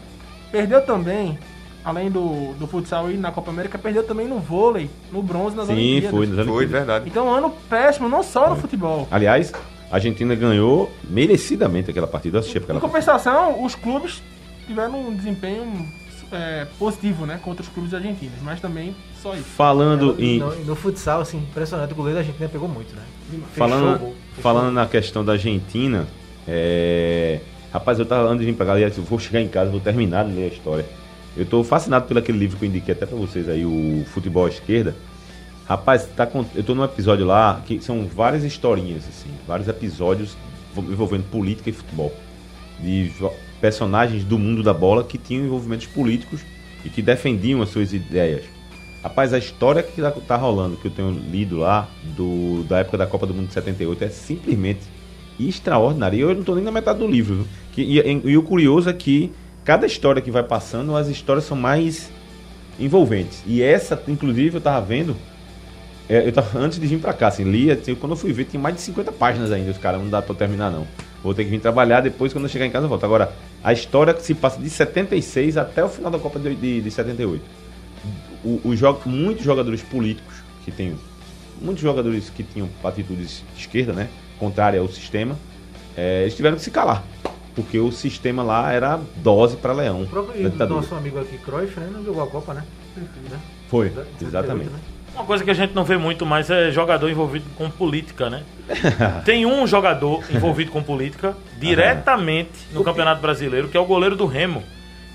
Perdeu também, além do, do futsal e na Copa América, perdeu também no vôlei, no bronze nas Sim, Olimpíadas. foi. nos Foi, verdade. Então, ano péssimo, não só no futebol. Aliás, a Argentina ganhou merecidamente aquela partida. Eu assisti Em aquela partida. compensação, os clubes tiveram um desempenho é, positivo, né? Contra os clubes argentinos, mas também só isso. Falando em. No, no futsal, assim, impressionante, o goleiro da Argentina pegou muito, né? Fechou Falando, gol. falando na questão da Argentina, é... rapaz, eu tava antes de vir pra eu vou chegar em casa, vou terminar de ler a história. Eu tô fascinado pelo aquele livro que eu indiquei até pra vocês aí, o Futebol à Esquerda. Rapaz, tá com... eu tô num episódio lá que são várias historinhas, assim, vários episódios envolvendo política e futebol. De personagens do mundo da bola que tinham envolvimentos políticos e que defendiam as suas ideias. Rapaz, a história que tá, tá rolando, que eu tenho lido lá, do, da época da Copa do Mundo de 78, é simplesmente extraordinária. Eu não tô nem na metade do livro. Que, e, e- e o curioso é que cada história que vai passando, as histórias são mais envolventes. E essa, inclusive, eu tava vendo, é, eu tava, antes de vir pra cá, assim, lia, assim, quando eu fui ver, tinha mais de 50 páginas ainda, os caras, não dá pra terminar não. Vou ter que vir trabalhar, depois quando eu chegar em casa eu volto. Agora, a história se passa de 76 até o final da Copa de, de, de 78. O, o jogo, muitos jogadores políticos, que tem muitos jogadores que tinham atitudes de esquerda, né, contrária ao sistema, é, eles tiveram que se calar. Porque o sistema lá era dose para leão. O próprio nosso amigo aqui, Cruyff, né? Não jogou a Copa, né? Foi, 78, exatamente. né? Uma coisa que a gente não vê muito mais é jogador envolvido com política, né? Tem um jogador envolvido com política diretamente no Campeonato Brasileiro, que é o goleiro do Remo.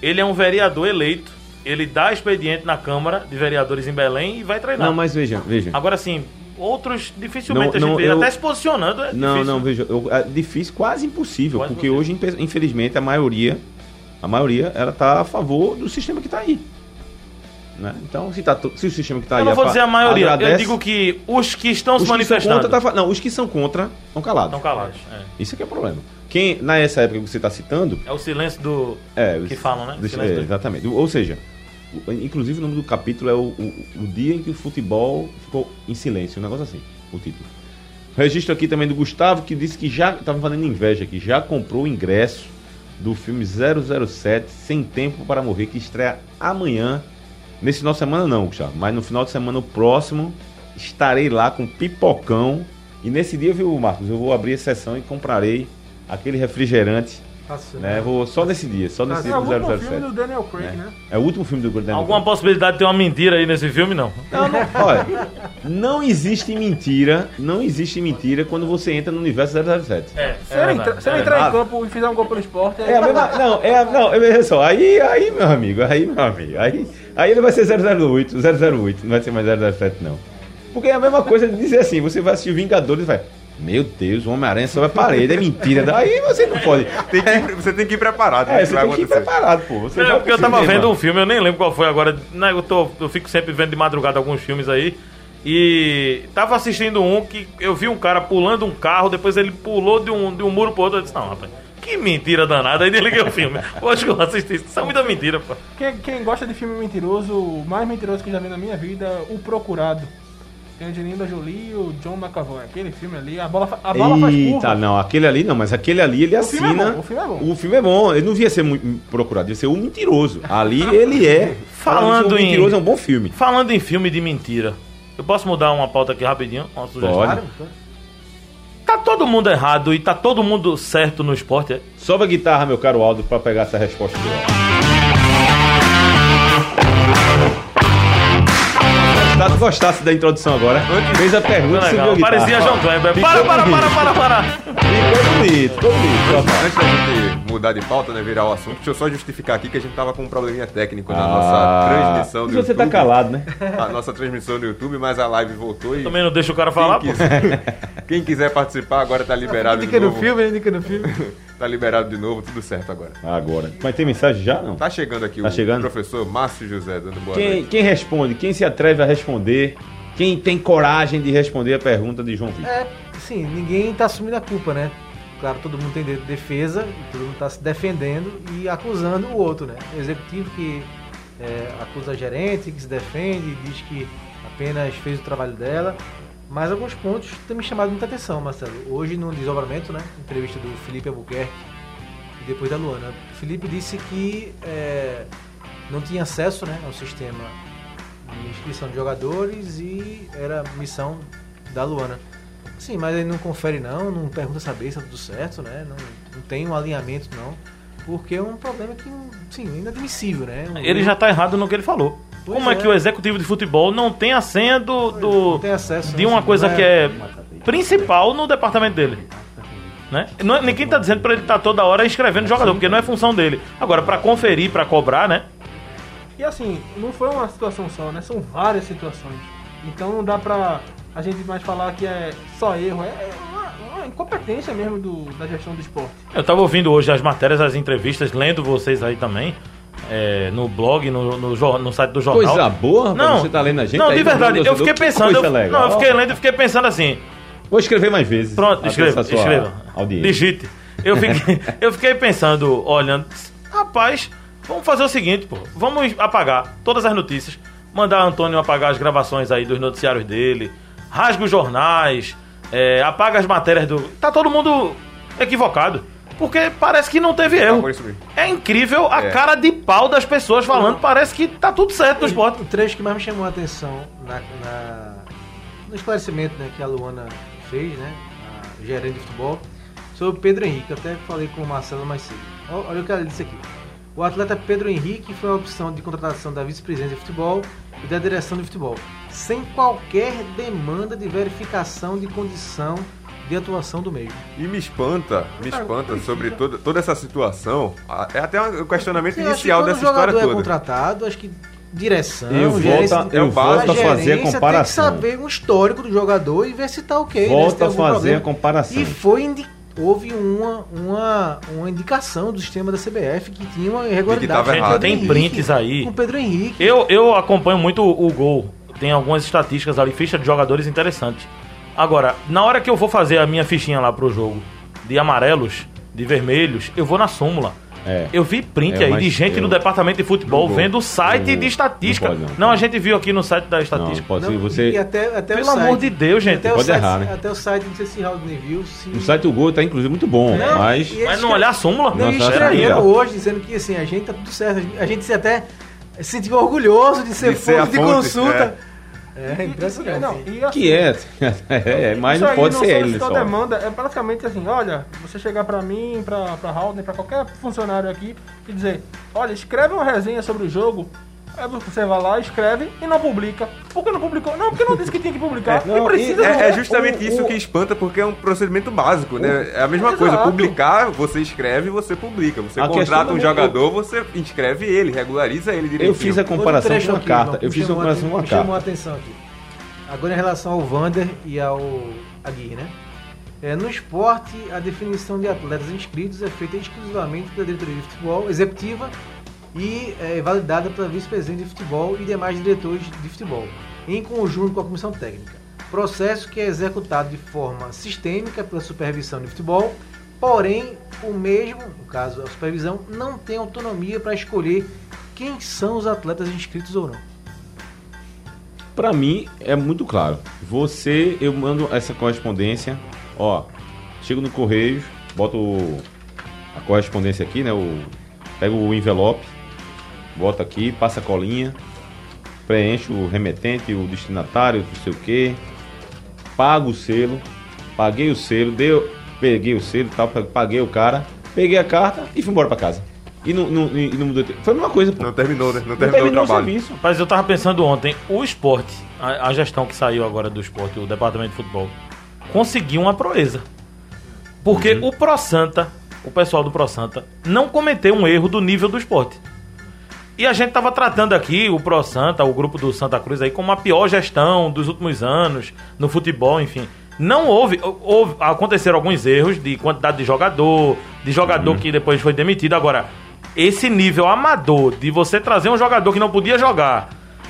Ele é um vereador eleito, ele dá expediente na Câmara de Vereadores em Belém e vai treinar. Não, mas veja, veja. Agora sim, outros dificilmente Não, a não, gente vê. eu- Até se posicionando é Não, difícil. não, veja, eu- é difícil, quase impossível, Quase porque impossível. hoje, infe- infelizmente, a maioria, a maioria, ela tá a favor do sistema que tá aí. Né? Então, se, tá, se o sistema que tá Eu aí não vou dizer a maioria, eu agradece, digo que os que estão os se que manifestando tá não, os que são contra estão calados. estão calados. É. Isso aqui é o problema. Quem, nessa época que você está citando, É o silêncio do. é, Que falam, né? É, do- exatamente. O- Ou seja, inclusive o nome do capítulo é o, o- o dia em que o futebol ficou em silêncio, um negócio assim, o título. Registro aqui também do Gustavo, que disse que já estava fazendo inveja, que já comprou o ingresso do filme 007 Sem Tempo para Morrer, que estreia amanhã. Nesse final de semana não, Gustavo, mas no final de semana próximo estarei lá com pipocão. E nesse dia, viu, Marcos, eu vou abrir a sessão e comprarei aquele refrigerante né? Vou só nesse dia, só nesse É dia o do último filme 007. do Daniel Craig, né? né? É o último filme do Gordon Alguma possibilidade de ter uma mentira aí nesse filme, não? Não, não, olha, não existe mentira, não existe mentira quando você entra no universo 007. É, Se ele, entra- se ele entrar em campo e fizer um gol pelo esporte, É a mesma, não, é a, não, é só, aí, aí, meu amigo, aí, meu amigo, aí, aí ele vai ser 008, 008, não vai ser mais 007 não. Porque é a mesma coisa de dizer assim, você vai assistir Vingadores e vai, meu Deus, o Homem-Aranha sobe a parede, é mentira. Aí você não pode. Tem que ir- você tem que ir preparado. né, É, você vai tem que ir acontecer. preparado, pô. Você É, vai porque eu tava vendo um filme, eu nem lembro qual foi agora. Né, eu, tô, eu fico sempre vendo de madrugada alguns filmes aí. E tava assistindo um que eu vi um cara pulando um carro, depois ele pulou de um, de um muro pro outro. Eu disse, não, rapaz, que mentira danada. Aí desliguei o filme. Hoje que eu assisti, isso é muita mentira, pô. Quem, quem gosta de filme mentiroso, o mais mentiroso que eu já vi na minha vida, O Procurado. Tem Angelina Jolie e o John McAvoy. Aquele filme ali, a bola, a bola faz Eita, curva. não, aquele ali não, mas aquele ali ele O filme é assina. bom, o filme é bom. O filme é bom, ele não devia ser muito procurado, devia ser o mentiroso. Ali ele é. Falando o em- mentiroso é um bom filme. Falando em filme de mentira, eu posso mudar uma pauta aqui rapidinho? Uma sugestão? Pode. Tá todo mundo errado e tá todo mundo certo no esporte, é? Sobe a guitarra, meu caro Aldo, pra pegar essa resposta dele. Gostasse, gostasse da introdução agora. Fez a pergunta, subiu a Legal. guitarra. Parecia João Kleber. Para, para, para, para, para. Ficou bonito, ficou bonito. Antes da gente mudar de pauta, né? Virar o assunto. Deixa eu só justificar aqui que a gente tava com um probleminha técnico na ah, nossa transmissão do você tá YouTube. calado, né? A nossa transmissão no YouTube, mas a live voltou e. Também não deixa o cara falar, quem quiser, quem quiser participar agora tá liberado indica novo. no filme, indica no filme. Tá liberado de novo, tudo certo agora. Agora. Mas tem mensagem já, não? Tá chegando aqui tá o chegando? professor Márcio José dando boa quem, noite. Quem responde? Quem se atreve a responder? Quem tem coragem de responder a pergunta de João Vitor? É, sim, ninguém tá assumindo a culpa, né? Claro, todo mundo tem defesa, todo mundo está se defendendo e acusando o outro, né? O executivo que é, acusa a gerente, que se defende, diz que apenas fez o trabalho dela. Mas alguns pontos têm me chamado muita atenção, Marcelo. Hoje, no desdobramento, né? Entrevista do Felipe Albuquerque e depois da Luana. O Felipe disse que é, não tinha acesso né, ao sistema de inscrição de jogadores e era missão da Luana. Sim, mas ele não confere não, não pergunta saber se tá tudo certo, né? Não, não tem um alinhamento não. Porque é um problema que, sim, inadmissível, né? Um ele já está errado no que ele falou. Pois Como é. é. que o executivo de futebol não tem a senha do, do tem acesso, de uma coisa é... que é principal no departamento dele? Né? Não, é, ninguém está dizendo para ele estar tá toda hora escrevendo jogador, porque não é função dele. Agora, para conferir, para cobrar, né? E assim, não foi uma situação só, né? São várias situações. Então não dá pra a gente mais falar que é só erro, é uma, uma incompetência mesmo do, da gestão do esporte. Eu estava ouvindo hoje as matérias, as entrevistas, lendo vocês aí também. É, no blog, no, no, no, site do jornal. Coisa boa, não, você tá lendo a gente. Não, de verdade, eu fiquei pensando. Eu, não, eu fiquei lendo e fiquei pensando assim. Vou escrever mais vezes. Pronto, escreva, escreva. Audiência. Digite. Eu fiquei, eu fiquei pensando, olhando, rapaz, vamos fazer o seguinte, pô. Vamos apagar todas as notícias. Mandar Antônio apagar as gravações aí dos noticiários dele rasga os jornais, é, apaga as matérias do. Tá todo mundo equivocado. Porque parece que não teve erro. É incrível a é. cara de pau das pessoas falando, parece que tá tudo certo no esporte. O trecho que mais me chamou a atenção na, na, no esclarecimento né, que a Luana fez, né? A gerente de futebol, sobre o Pedro Henrique. Até falei com o Marcelo mais cedo. Olha o que ela disse aqui. O atleta Pedro Henrique foi a opção de contratação da vice-presidência de futebol e da direção de futebol, sem qualquer demanda de verificação de condição de atuação do meio. E me espanta, me espanta sobre toda, toda essa situação. É até um questionamento Sim, inicial dessa história toda. é contratado, acho que direção, eu gerência, volta, eu volto a fazer a comparação. Tem que saber um histórico do jogador e ver se tá ok. Volta né, a fazer problema. a comparação. E foi indicado houve uma, uma, uma indicação do sistema da CBF que tinha uma irregularidade. Gente, tem prints aí. Com Pedro Henrique. Eu, eu acompanho muito o, o gol. Tem algumas estatísticas ali, ficha de jogadores interessantes. Agora, na hora que eu vou fazer a minha fichinha lá pro jogo de amarelos, de vermelhos, eu vou na súmula. É. Eu vi print é, aí de gente eu... no departamento de futebol vendo o site de estatística. Não, não, não, a gente viu aqui no site da estatística. Não, pode ser, você... até, até Pelo amor de Deus, gente. Pode site, errar, né? Até o site, não sei se Raul viu. Se... O site do Gol tá inclusive muito bom, mas... Mas não olhar a súmula? Não, estranhando hoje, dizendo que assim, a gente tá tudo certo. A gente se até se sentiu orgulhoso de ser de fonte de consulta. É. É impressionante. Não, e assim, que é, é, mas não pode ser ele só. demanda é praticamente assim, olha, você chegar para mim, para para Haldner, para qualquer funcionário aqui e dizer, olha, escreve uma resenha sobre o jogo Aí você vai lá, escreve e não publica. Por que não publicou? Não, porque não disse que tinha que publicar. É, não, precisa é, é, justamente o, isso o, que espanta, porque é um procedimento básico, né? É a mesma exato. coisa. Publicar, você escreve e você publica. Você a contrata um jogador, você inscreve ele, regulariza ele direitinho. Eu fiz a comparação com uma carta. Eu fiz a comparação com uma carta. chamou a atenção aqui. Agora em relação ao Vander e ao Aguirre, né? É, no esporte, a definição de atletas inscritos é feita exclusivamente pela diretoria de futebol executiva e é validada pela vice-presidente de futebol e demais diretores de futebol, em conjunto com a comissão técnica. Processo que é executado de forma sistêmica pela supervisão de futebol, porém o mesmo, no caso a supervisão, não tem autonomia para escolher quem são os atletas inscritos ou não. Para mim é muito claro. Você, eu mando essa correspondência, ó, chego no correio, boto a correspondência aqui, né? O, pego o envelope, bota aqui, passa a colinha, preenche o remetente, o destinatário, não sei o que, pago o selo, paguei o selo, deu, peguei o selo, tal, paguei o cara, peguei a carta e fui embora para casa. E não, não, e não mudou. Foi a mesma coisa, pô. Não terminou, né? Não, não terminou, terminou, o trabalho. O serviço. Mas eu tava pensando ontem, o esporte, a, a, gestão que saiu agora do esporte, o departamento de futebol, conseguiu uma proeza. Porque uhum. o Pro Santa o pessoal do Pro Santa não cometeu um erro do nível do esporte. E a gente estava tratando aqui o Pro Santa, o grupo do Santa Cruz aí, como a pior gestão dos últimos anos no futebol, enfim. Não houve, houve aconteceram alguns erros de quantidade de jogador, de jogador uhum. que depois foi demitido. Agora, esse nível amador de você trazer um jogador que não podia jogar,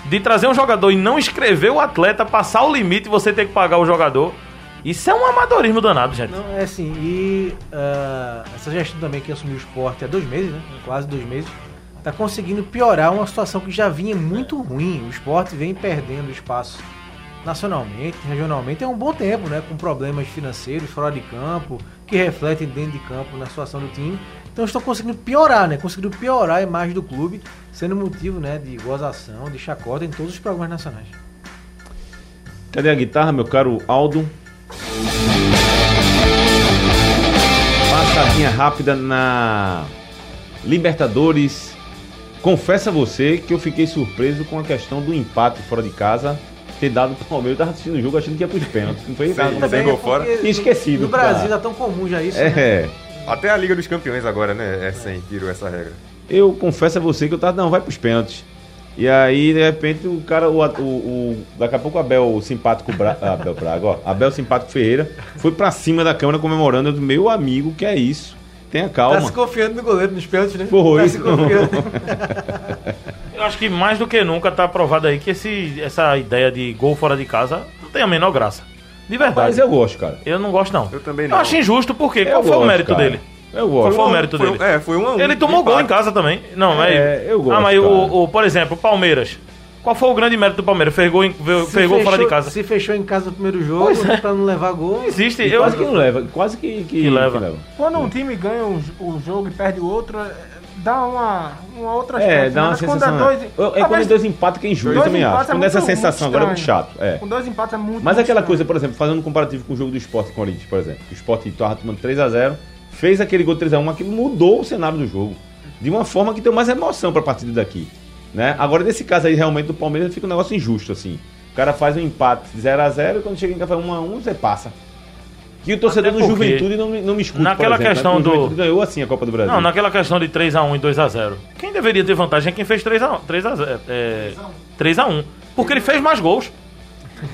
de trazer um jogador e não escrever o atleta, passar o limite e você ter que pagar o jogador. Isso é um amadorismo danado, gente. Não, é assim, e uh, essa gestão também que assumiu o esporte há dois meses, né? Quase dois meses, tá conseguindo piorar uma situação que já vinha muito ruim. O esporte vem perdendo espaço nacionalmente, regionalmente, há um bom tempo, né? Com problemas financeiros fora de campo, que refletem dentro de campo na situação do time. Então estão conseguindo piorar, né? Conseguindo piorar a imagem do clube, sendo motivo né, de gozação, de chacota em todos os programas nacionais. Cadê a guitarra, meu caro Aldo? Passadinha rápida na Libertadores. Confessa você que eu fiquei surpreso com a questão do empate fora de casa ter dado pro Palmeiras. Eu tava assistindo o jogo achando que ia pros pênaltis. Não foi Sim, nada. Também é fora. esquecido. No Brasil tá tão comum já isso. É. Né? Até a Liga dos Campeões agora, né? É sem tiro essa regra. Eu confesso a você que eu tava, não, vai pros pênaltis. E aí, de repente, o cara, o, o, o daqui a pouco o Abel, o simpático Bra, Abel Braga, ó, Abel simpático Ferreira, foi pra cima da câmera comemorando. Eu, meu amigo, que é isso? Tenha calma. Tá se confiando no goleiro nos pênaltis, né? Foi. Tá se confiando. Eu acho que mais do que nunca tá provado aí que esse, essa ideia de gol fora de casa não tem a menor graça. De verdade. Mas eu gosto, cara. Eu não gosto, não. Eu também não. Eu acho injusto, porque qual foi o mérito cara. dele? Eu gosto. Qual foi o mérito foi, dele? É, foi um a um. Ele tomou gol em casa também. Não, mas. É, eu gosto. Ah, mas o, o, por exemplo, o Palmeiras. Qual foi o grande mérito do Palmeiras? Fez gol, em, fez fechou, fora de casa. Se fechou em casa no primeiro jogo, é. pra não levar gol. Não existe. eu, quase que não leva. Quase que, que, que leva. que leva. Quando um time ganha um, um jogo e perde o outro, dá uma, uma outra É, dá uma sensação. Quando é, dois, é quando é dois empates que é injusto, eu também acho. Quando é essa sensação agora é muito chato. É. Com dois empates é muito Mas muito aquela estranho. coisa, por exemplo, fazendo um comparativo com o jogo do Sport com o Corinthians, por exemplo. O Sport estava tomando 3x0, fez aquele gol 3x1, aquilo mudou o cenário do jogo. De uma forma que deu mais emoção para a partida daqui. Né? Agora, nesse caso aí, realmente, do Palmeiras fica um negócio injusto, assim. O cara faz um empate 0x0 e quando chega em casa 1x1, você passa. Que o torcedor do Juventude não, não me escuta. Naquela exemplo, né? questão né? do. ganhou assim a Copa do Brasil. Não, naquela questão de 3x1 e 2x0. Quem deveria ter vantagem é quem fez 3x1. 3x0. É, 3x1. Porque ele fez mais gols.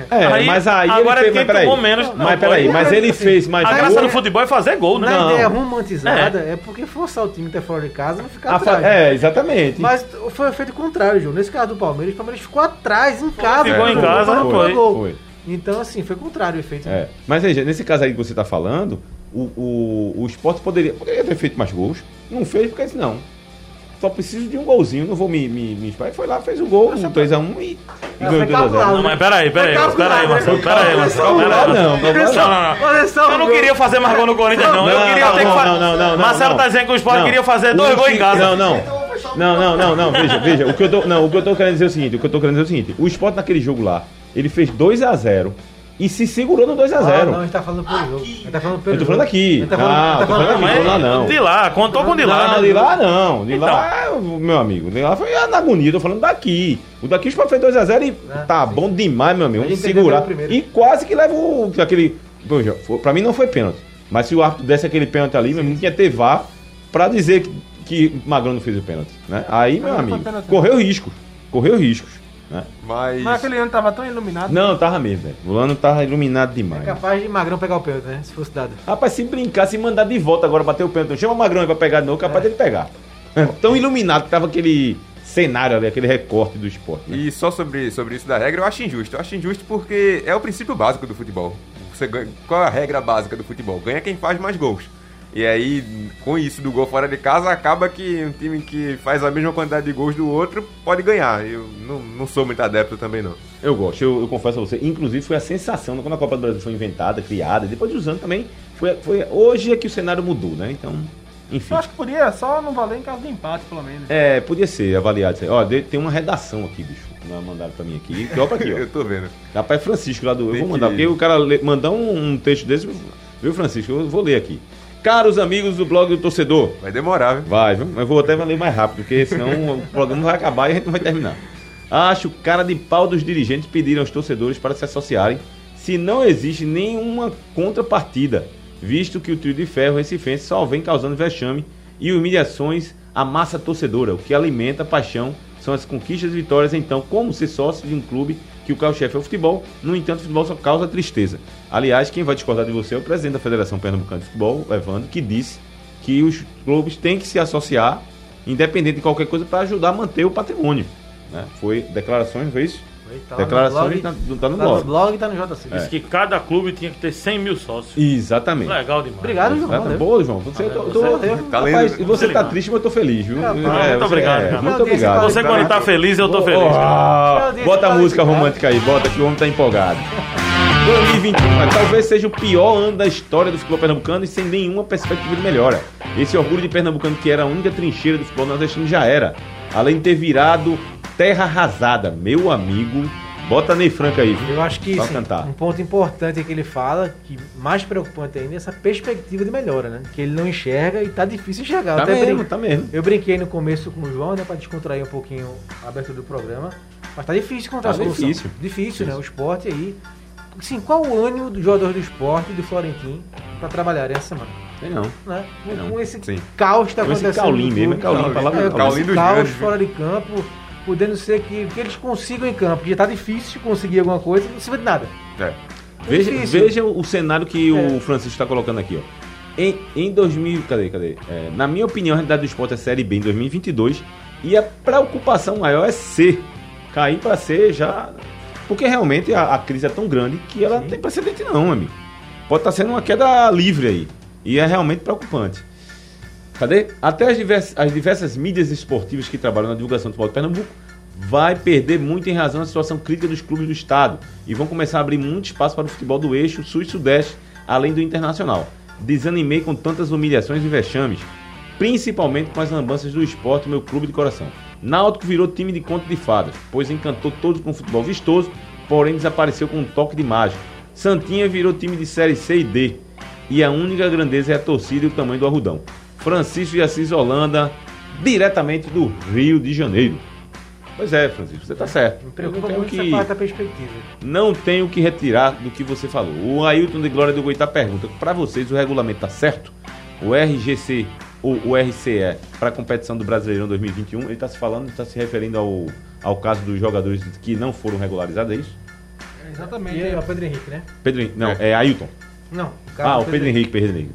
É, aí, mas aí agora ele fez, quem tomou menos. Não, mas peraí, mas ele fez mais A graça do futebol é fazer gol, né? Na não. ideia romantizada é. é porque forçar o time até fora de casa não ficar atrás. É, exatamente. Mas foi o efeito contrário, João. Nesse caso do Palmeiras, o Palmeiras ficou atrás, em casa. Ficou em casa, não foi. foi. Então, assim, foi contrário o efeito. Né? É. Mas veja, nesse caso aí que você está falando, o, o, o esporte poderia, poderia ter feito mais gols. Não fez porque disse, não. Só preciso de um golzinho, não vou me, me, me. Foi lá, fez o gol, um 3x1 e, e ganhou 2x0. Não, mas peraí, peraí, peraí, Marcelo. Peraí, Marcelo. Não, não, não. Eu não queria fazer mais gol no Corinthians, não. Eu queria ter que fazer. Marcelo tá dizendo que o esporte queria fazer dois gols em casa. Não, não. Não, não, não, não, veja, veja. O que eu tô, não, o que eu tô querendo dizer é o seguinte: o que eu tô querendo dizer é o seguinte: o esporte naquele jogo lá, ele fez 2x0 e se segurou no 2x0. Ah, não, a gente tá falando pelo jogo. A gente tá falando pelo Eu tô falando aqui. Tá falando, ah, tá falando, aqui, lá não. De lá, contou com de lá. Não, né? de lá não. De então. lá, meu amigo, de lá foi na agonia, tô falando daqui. O daqui o fez 2x0 e é, tá sim. bom demais, meu amigo. Vamos segurar. E quase que leva o, aquele. Pra mim não foi pênalti. Mas se o árbitro desse aquele pênalti ali, meu amigo, tinha ter VAR pra dizer que, que Magrão não fez o pênalti. Né? Aí, meu amigo, correu risco. Correu riscos. Né? Mas... Mas aquele ano tava tão iluminado. Não, tava mesmo, velho. O ano tava iluminado demais. É capaz de Magrão pegar o pênalti, né? Se fosse dado. Rapaz, se brincar, se mandar de volta agora bater o pênalti, chama o Magrão aí pra pegar de novo, capaz é. dele pegar. tão iluminado que tava aquele cenário ali, aquele recorte do esporte. Né? E só sobre, sobre isso da regra, eu acho injusto. Eu acho injusto porque é o princípio básico do futebol. Você ganha, qual é a regra básica do futebol? Ganha quem faz mais gols. E aí, com isso do gol fora de casa, acaba que um time que faz a mesma quantidade de gols do outro pode ganhar. Eu não, não sou muito adepto também, não. Eu gosto, eu, eu confesso a você. Inclusive, foi a sensação quando a Copa do Brasil foi inventada, criada, depois de usando também. Foi, foi, hoje é que o cenário mudou, né? Então, enfim. Eu acho que podia só não valer em caso de empate, pelo menos. É, podia ser avaliado. Ó, tem uma redação aqui, bicho. Mandaram pra mim aqui. Ó, pra aqui, ó. eu tô vendo. Rapaz, Francisco lá do. Tem eu vou mandar, que... porque o cara mandar um, um texto desse. Viu, Francisco? Eu vou ler aqui. Caros amigos do blog do torcedor. Vai demorar, viu? Vai, viu? Mas vou até ler mais rápido, porque senão o programa vai acabar e a gente não vai terminar. Acho cara de pau dos dirigentes pedirem aos torcedores para se associarem se não existe nenhuma contrapartida. visto que o trio de ferro recifense só vem causando vexame e humilhações à massa torcedora, o que alimenta a paixão são as conquistas e vitórias, então, como ser sócio de um clube que o carro-chefe é o futebol, no entanto, o futebol só causa tristeza. Aliás, quem vai discordar de você é o presidente da Federação Pernambucana de Futebol, Evandro, que disse que os clubes têm que se associar, independente de qualquer coisa, para ajudar a manter o patrimônio. Né? Foi declarações, foi isso? Tá Declarações tá, tá, no tá blog. no blog e tá no JC. Diz é. que cada clube tinha que ter 100 mil sócios. Exatamente. Legal demais. Obrigado, João. Tá boa, João. Você, ah, tô, tô, tá rapaz, e você tá triste, mas eu tô feliz, viu? É, muito obrigado. É, muito obrigado. Você quando tá feliz, eu tô feliz. Oh, bota a música romântica aí, bota que o homem tá empolgado. 2021 talvez seja o pior ano da história do futebol pernambucano e sem nenhuma perspectiva de melhora. Esse orgulho de pernambucano que era a única trincheira do futebol nordestino já era. Além de ter virado terra arrasada, meu amigo, Bota Ney Franco aí. Eu acho que sim, um ponto importante é que ele fala, que mais preocupante ainda é essa perspectiva de melhora, né? Que ele não enxerga e tá difícil enxergar. Tá Até mesmo, tá mesmo. Eu brinquei no começo com o João, né? Pra descontrair um pouquinho a abertura do programa. Mas tá difícil encontrar tá solução. Difícil. difícil. Difícil, né? O esporte aí. Sim, qual o ânimo dos jogadores do esporte do Florentino para trabalhar essa semana? Tem não. Né? Com, não. com esse Sim. caos que tá acontecendo. Esse caulim mesmo, é caulim, palavra é, caulim dos caos fora de campo podendo ser que, que eles consigam em campo, porque tá difícil conseguir alguma coisa, não se vê de nada. É. é veja, veja o cenário que é. o Francisco está colocando aqui, ó. Em, em 2000, cadê, cadê? É, na minha opinião, a realidade do esporte é Série B em 2022 e a preocupação maior é C. Cair para C já. Porque realmente a, a, crise é tão grande que ela Sim. não tem precedente, não, amigo. Pode estar tá sendo uma queda livre aí. E é realmente preocupante. Cadê? Até as diversas, as diversas mídias esportivas que trabalham na divulgação do futebol de Pernambuco vai perder muito em razão da situação crítica dos clubes do estado e vão começar a abrir muito espaço para o futebol do eixo sul e sudeste, além do internacional. Desanimei com tantas humilhações e vexames, principalmente com as lambanças do esporte, meu clube de coração. Náutico virou time de conto de fadas, pois encantou todos com futebol vistoso, porém desapareceu com um toque de mágica. Santinha virou time de série C e D, e a única grandeza é a torcida e o tamanho do arrudão. Francisco de Assis Holanda, diretamente do Rio de Janeiro. Pois é, Francisco, você está certo. Me preocupa muito que... essa parte da perspectiva. Não tenho que retirar do que você falou. O Ailton de Glória do Goitá pergunta: para vocês o regulamento está certo? O RGC ou o RCE para a competição do Brasileirão 2021, ele está se falando, está se referindo ao, ao caso dos jogadores que não foram regularizados, é isso? É exatamente. E é o Pedro Henrique, né? Pedro Henrique, não, é, é Ailton. Não. ah, o Pedro Henrique, Pedro Henrique.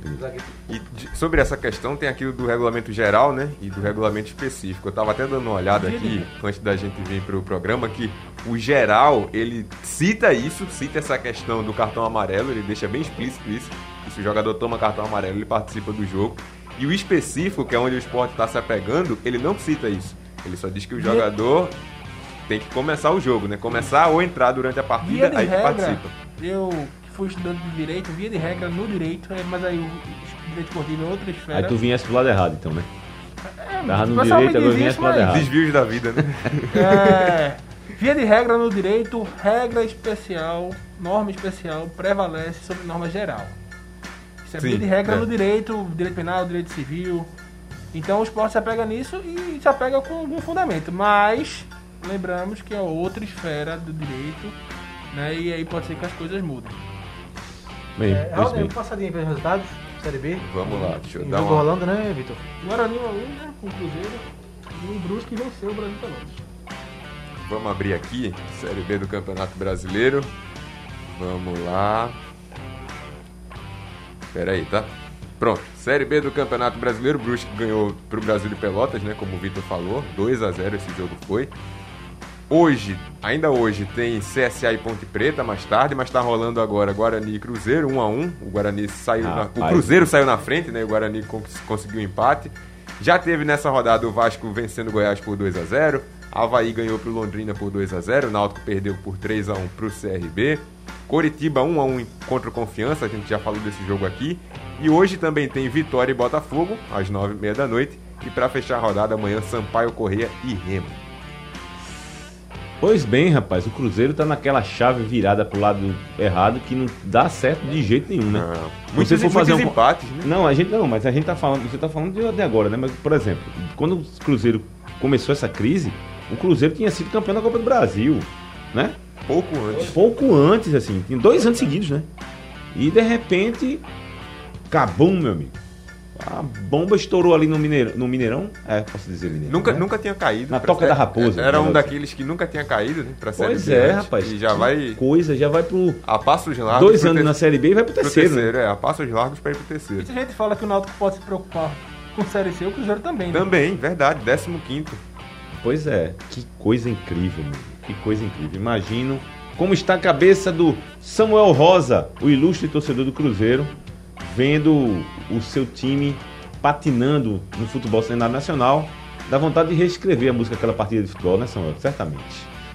E de, sobre essa questão tem aquilo do regulamento geral, né? E do regulamento específico. Eu estava até dando uma olhada aqui, antes da gente vir para o programa, que o geral, ele cita isso, cita essa questão do cartão amarelo, ele deixa bem explícito isso. Que se o jogador toma cartão amarelo, ele participa do jogo. E o específico, que é onde o esporte está se apegando, ele não cita isso. Ele só diz que o jogador tem que começar o jogo, né? Começar ou entrar durante a partida, aí regra, participa. Eu fui estudante de direito, via de regra no direito, é, mas aí o direito esportivo é outra esfera. Aí tu vinhas pro lado errado, então, né? É, Tava no direito, agora vinha pro lado errado. Desvios da vida, né? É, via de regra no direito, regra especial, norma especial prevalece sobre norma geral. Isso é Sim, via de regra é. no direito, direito penal, direito civil. Então o esporte se apega nisso e se apega com algum fundamento. Mas lembramos que é outra esfera do direito, né? E aí pode ser que as coisas mudem. Bem, é, Raul, bem. passadinha pelos resultados, Série B. Vamos lá, deixa eu dar uma... rolando, né, Vitor? Guarani 1 né, com o Cruzeiro. E o Brusque venceu o Brasil Pelotas. Vamos abrir aqui, Série B do Campeonato Brasileiro. Vamos lá. Espera aí, tá? Pronto, Série B do Campeonato Brasileiro, o Brusque ganhou pro Brasil de Pelotas, né, como o Vitor falou, 2 a 0 esse jogo foi. Hoje, ainda hoje, tem CSA e Ponte Preta mais tarde, mas está rolando agora Guarani e Cruzeiro, 1 um a 1 um. O Guarani saiu ah, na, O Cruzeiro saiu na frente, né? O Guarani conseguiu um empate. Já teve nessa rodada o Vasco vencendo o Goiás por 2 a 0 Havaí ganhou para o Londrina por 2 a 0 o Náutico perdeu por 3 a 1 para o CRB. Coritiba 1 a 1 contra o Confiança, a gente já falou desse jogo aqui. E hoje também tem Vitória e Botafogo, às 9h30 da noite. E para fechar a rodada amanhã, Sampaio Correia e Remo. Pois bem, rapaz, o Cruzeiro tá naquela chave virada pro lado errado que não dá certo de jeito nenhum, né? Não. Muitos, for fazer um... empates, né? Não, a gente não, mas a gente tá falando, você tá falando de, agora, né? Mas, por exemplo, quando o Cruzeiro começou essa crise, o Cruzeiro tinha sido campeão da Copa do Brasil, né? Pouco antes. Pouco antes, assim, em dois anos seguidos, né? E de repente Cabum, meu amigo. A bomba estourou ali no Mineirão. No Mineirão? É, posso dizer Mineirão. Nunca, né? nunca tinha caído. Na Toca da Raposa. Era um daqueles que nunca tinha caído, né? Pra Série pois B. Pois é, rapaz. E já vai. Coisa, já vai pro. A passos largos. Dois anos ter... na Série B e vai pro terceiro. Pro terceiro, né? é. A passos largos pra ir pro terceiro. Muita gente fala que o Náutico pode se preocupar com Série C, o Cruzeiro também. Né? Também, verdade. 15. Pois é. Que coisa incrível, meu. Que coisa incrível. Imagino como está a cabeça do Samuel Rosa, o ilustre torcedor do Cruzeiro, vendo o seu time patinando no futebol cenário nacional, dá vontade de reescrever a música daquela partida de futebol, né, Samuel? Certamente.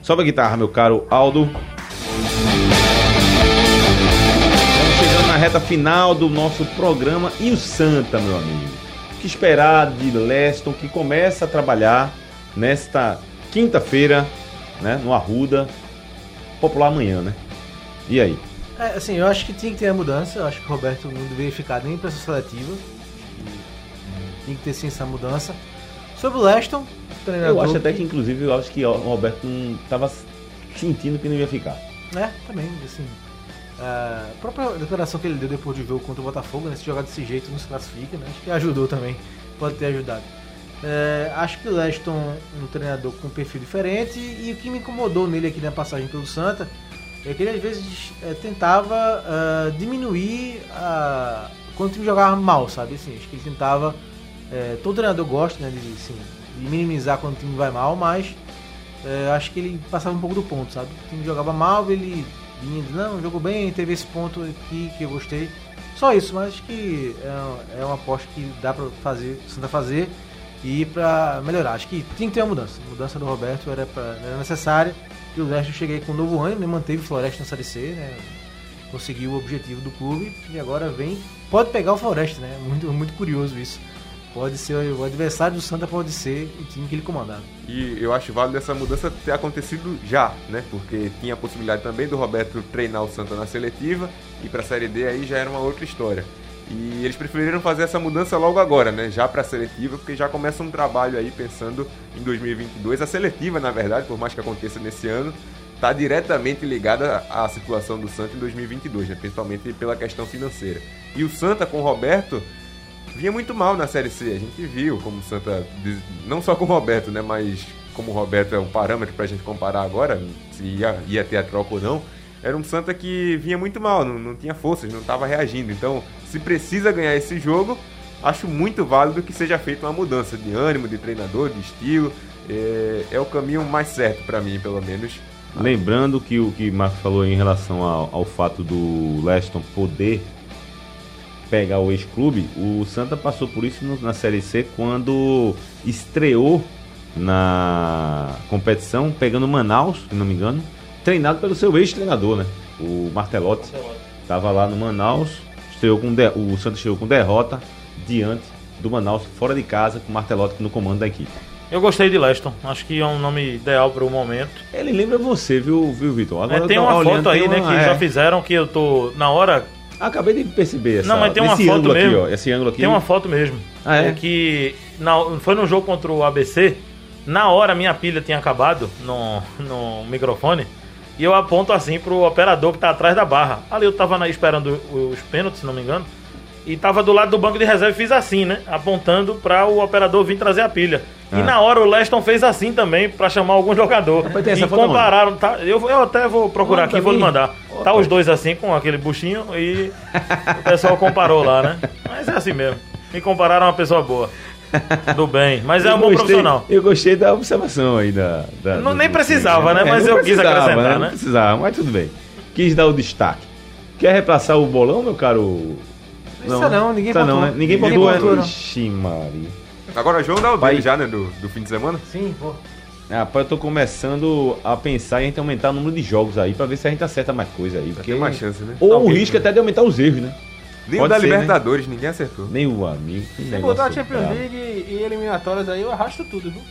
Sobe a guitarra, meu caro Aldo. Estamos chegando na reta final do nosso programa. E o Santa, meu amigo? O que esperar de Leston, que começa a trabalhar nesta quinta-feira, né, no Arruda, popular amanhã, né? E aí? É, assim, eu acho que tinha que ter a mudança. Eu acho que o Roberto não deveria ficar nem para essa seletiva. Tem que ter sim essa mudança. Sobre o Leston, treinador. Eu acho até que, inclusive, eu acho que o Roberto não estava sentindo que não ia ficar. É, também, assim. a própria declaração que ele deu depois do jogo contra o Botafogo, né? Se jogar desse jeito não se classifica, né? Acho que ajudou também. Pode ter ajudado. É, acho que o Leston um treinador com um perfil diferente e o que me incomodou nele aqui na passagem pelo Santa é que ele às vezes é, tentava uh, diminuir quando o time jogava mal, sabe? Assim, acho que ele tentava. É, todo treinador gosta né, de, assim, de, minimizar quando o time vai mal, mas acho que ele passava um pouco do ponto, sabe? O time jogava mal, ele vinha e não, jogou bem, teve esse ponto aqui que eu gostei. Só isso, mas acho que é, é uma aposta que dá pra fazer, Santa fazer e para melhorar. Acho que tinha que ter uma mudança. A mudança do Roberto era, pra, era necessária. E o eu cheguei com um novo ânimo, né? manteve o Floresta na Série C, né? conseguiu o objetivo do clube e agora vem. Pode pegar o Floresta, né? Muito, muito curioso isso. Pode ser o adversário do Santa, pode ser o time que ele comandava. E eu acho válido essa mudança ter acontecido já, né? Porque tinha a possibilidade também do Roberto treinar o Santa na seletiva e para a Série D aí já era uma outra história. E eles preferiram fazer essa mudança logo agora, né? Já para a seletiva, porque já começa um trabalho aí pensando em 2022. A seletiva, na verdade, por mais que aconteça nesse ano, está diretamente ligada à situação do Santa em 2022, né? principalmente pela questão financeira. E o Santa com o Roberto vinha muito mal na Série C. A gente viu como o Santa, não só com o Roberto, né? Mas como o Roberto é o parâmetro para a gente comparar agora, se ia, ia ter a troca ou não era um Santa que vinha muito mal, não, não tinha forças, não estava reagindo. Então, se precisa ganhar esse jogo, acho muito válido que seja feita uma mudança de ânimo, de treinador, de estilo. É, é o caminho mais certo para mim, pelo menos. Lembrando que o que Marcos falou em relação ao, ao fato do Leston poder pegar o ex-clube, o Santa passou por isso na Série C quando estreou na competição, pegando Manaus, se não me engano, treinado pelo seu ex-treinador, né? O Martelotti. Estava lá no Manaus, estreou com de... o Santos chegou com derrota diante do Manaus, fora de casa, com o Martelotti no comando da equipe. Eu gostei de Leston, acho que é um nome ideal para o momento. Ele lembra você, viu, viu Vitor? É, tem uma foto aí, né, uma... né, que é. já fizeram que eu tô na hora. Acabei de perceber essa. Não, mas tem uma foto mesmo. Aqui, ó, esse ângulo aqui. Tem uma foto mesmo. Ah, é? é que na... foi no jogo contra o ABC. Na hora minha pilha tinha acabado no, no microfone. E eu aponto assim pro operador que tá atrás da barra. Ali eu tava na, esperando os pênaltis, se não me engano. E tava do lado do banco de reserva e fiz assim, né? Apontando para o operador vir trazer a pilha. Ah. E na hora o Leston fez assim também para chamar algum jogador. E compararam, tá, eu, eu até vou procurar aqui e vou lhe mandar. tá os dois assim com aquele buchinho e o pessoal comparou lá, né? Mas é assim mesmo. Me compararam a uma pessoa boa. Do bem, mas é um bom profissional. Eu gostei da observação aí da. da não, nem precisava, né? É, mas eu quis acrescentar, né? Não né? precisava, mas tudo bem. Quis dar o destaque. Quer repassar o bolão, meu caro? Não, não, não ninguém pontuou. Não, né? Ninguém, ninguém pontuou, né? Ixi, Maria. Agora, João dá o dele já, né? Do, do fim de semana? Sim, pô. Ah, eu tô começando a pensar em aumentar o número de jogos aí, pra ver se a gente acerta mais coisa aí. Porque... Tem mais chance, né? Ou o risco até de aumentar os erros, né? Nem o da ser, né? Libertadores, né? ninguém acertou. Nem o amigo. Se botar a Champions League e eliminatórias aí, eu arrasto tudo, viu?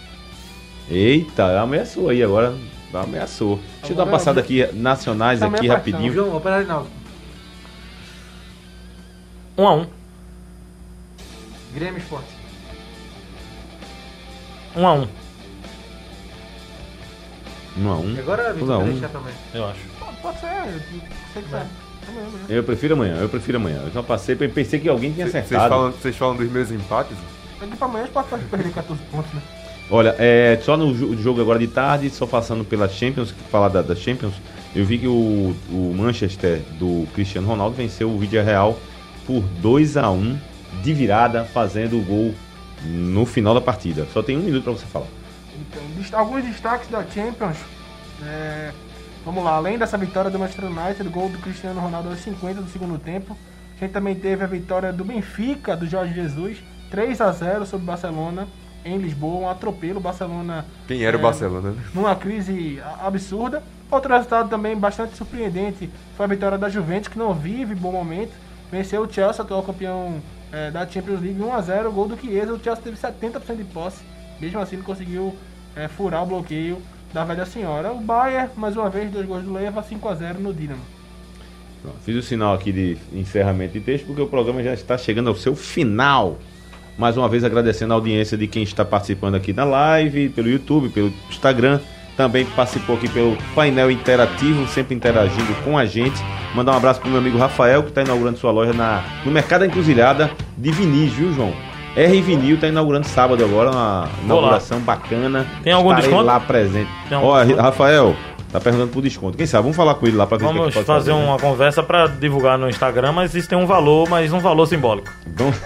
Eita, ameaçou aí agora. Ameaçou. Deixa eu dar uma passada aqui, nacionais tá aqui rapidinho. João, Operário Náutico. 1 um a 1 um. Grêmio Esporte. 1 um a 1 um. 1 a 1 Agora a vitória um. também. Eu acho. Pode ser, quiser. Eu prefiro amanhã, eu prefiro amanhã. Eu só passei, pensei que alguém tinha acertado. Vocês falam, vocês falam dos meus empates? Daqui pra amanhã a gente pode perder 14 pontos, né? Olha, é, só no jogo agora de tarde, só passando pela Champions, falar da, da Champions, eu vi que o, o Manchester do Cristiano Ronaldo venceu o Vídeo Real por 2 a 1 de virada, fazendo o gol no final da partida. Só tem um minuto para você falar. Então, alguns destaques da Champions. É, vamos lá, além dessa vitória do Manchester United, o gol do Cristiano Ronaldo aos 50 do segundo tempo. A gente também teve a vitória do Benfica, do Jorge Jesus, 3 a 0 sobre o Barcelona em Lisboa, um atropelo. Barcelona. Quem era é, o Barcelona? Né? Numa crise absurda. Outro resultado também bastante surpreendente foi a vitória da Juventus, que não vive bom momento. Venceu o Chelsea, atual campeão é, da Champions League, 1x0. Gol do Chiesa. O Chelsea teve 70% de posse. Mesmo assim, não conseguiu é, furar o bloqueio da velha senhora. O Bayern, mais uma vez, dois gols do Leva, 5x0 no Dinamo. Fiz o sinal aqui de encerramento de texto porque o programa já está chegando ao seu final. Mais uma vez agradecendo a audiência de quem está participando aqui na live, pelo YouTube, pelo Instagram, também participou aqui pelo painel interativo, sempre interagindo com a gente. Mandar um abraço para o meu amigo Rafael, que está inaugurando sua loja na, no Mercado Encruzilhada de Vinis, viu, João? R Vinil está inaugurando sábado agora, uma inauguração bacana. Tem algum Estarei desconto? lá presente. Ó, Rafael, Tá perguntando por desconto. Quem sabe? Vamos falar com ele lá para ver Vamos que fazer, fazer uma né? conversa para divulgar no Instagram, mas isso tem um valor, mas um valor simbólico. Vamos,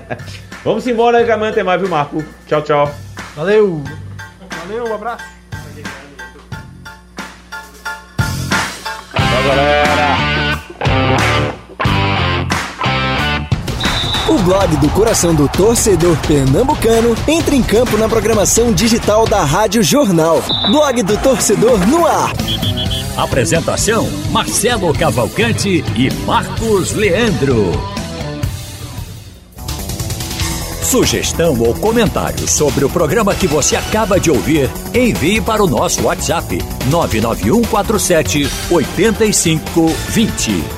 Vamos embora aí que amanhã tem mais, viu, Marco? Tchau, tchau. Valeu. Valeu, um abraço. Tchau, galera. Blog do coração do torcedor pernambucano entra em campo na programação digital da Rádio Jornal. Blog do torcedor no ar. Apresentação: Marcelo Cavalcante e Marcos Leandro. Sugestão ou comentário sobre o programa que você acaba de ouvir, envie para o nosso WhatsApp 99147 8520.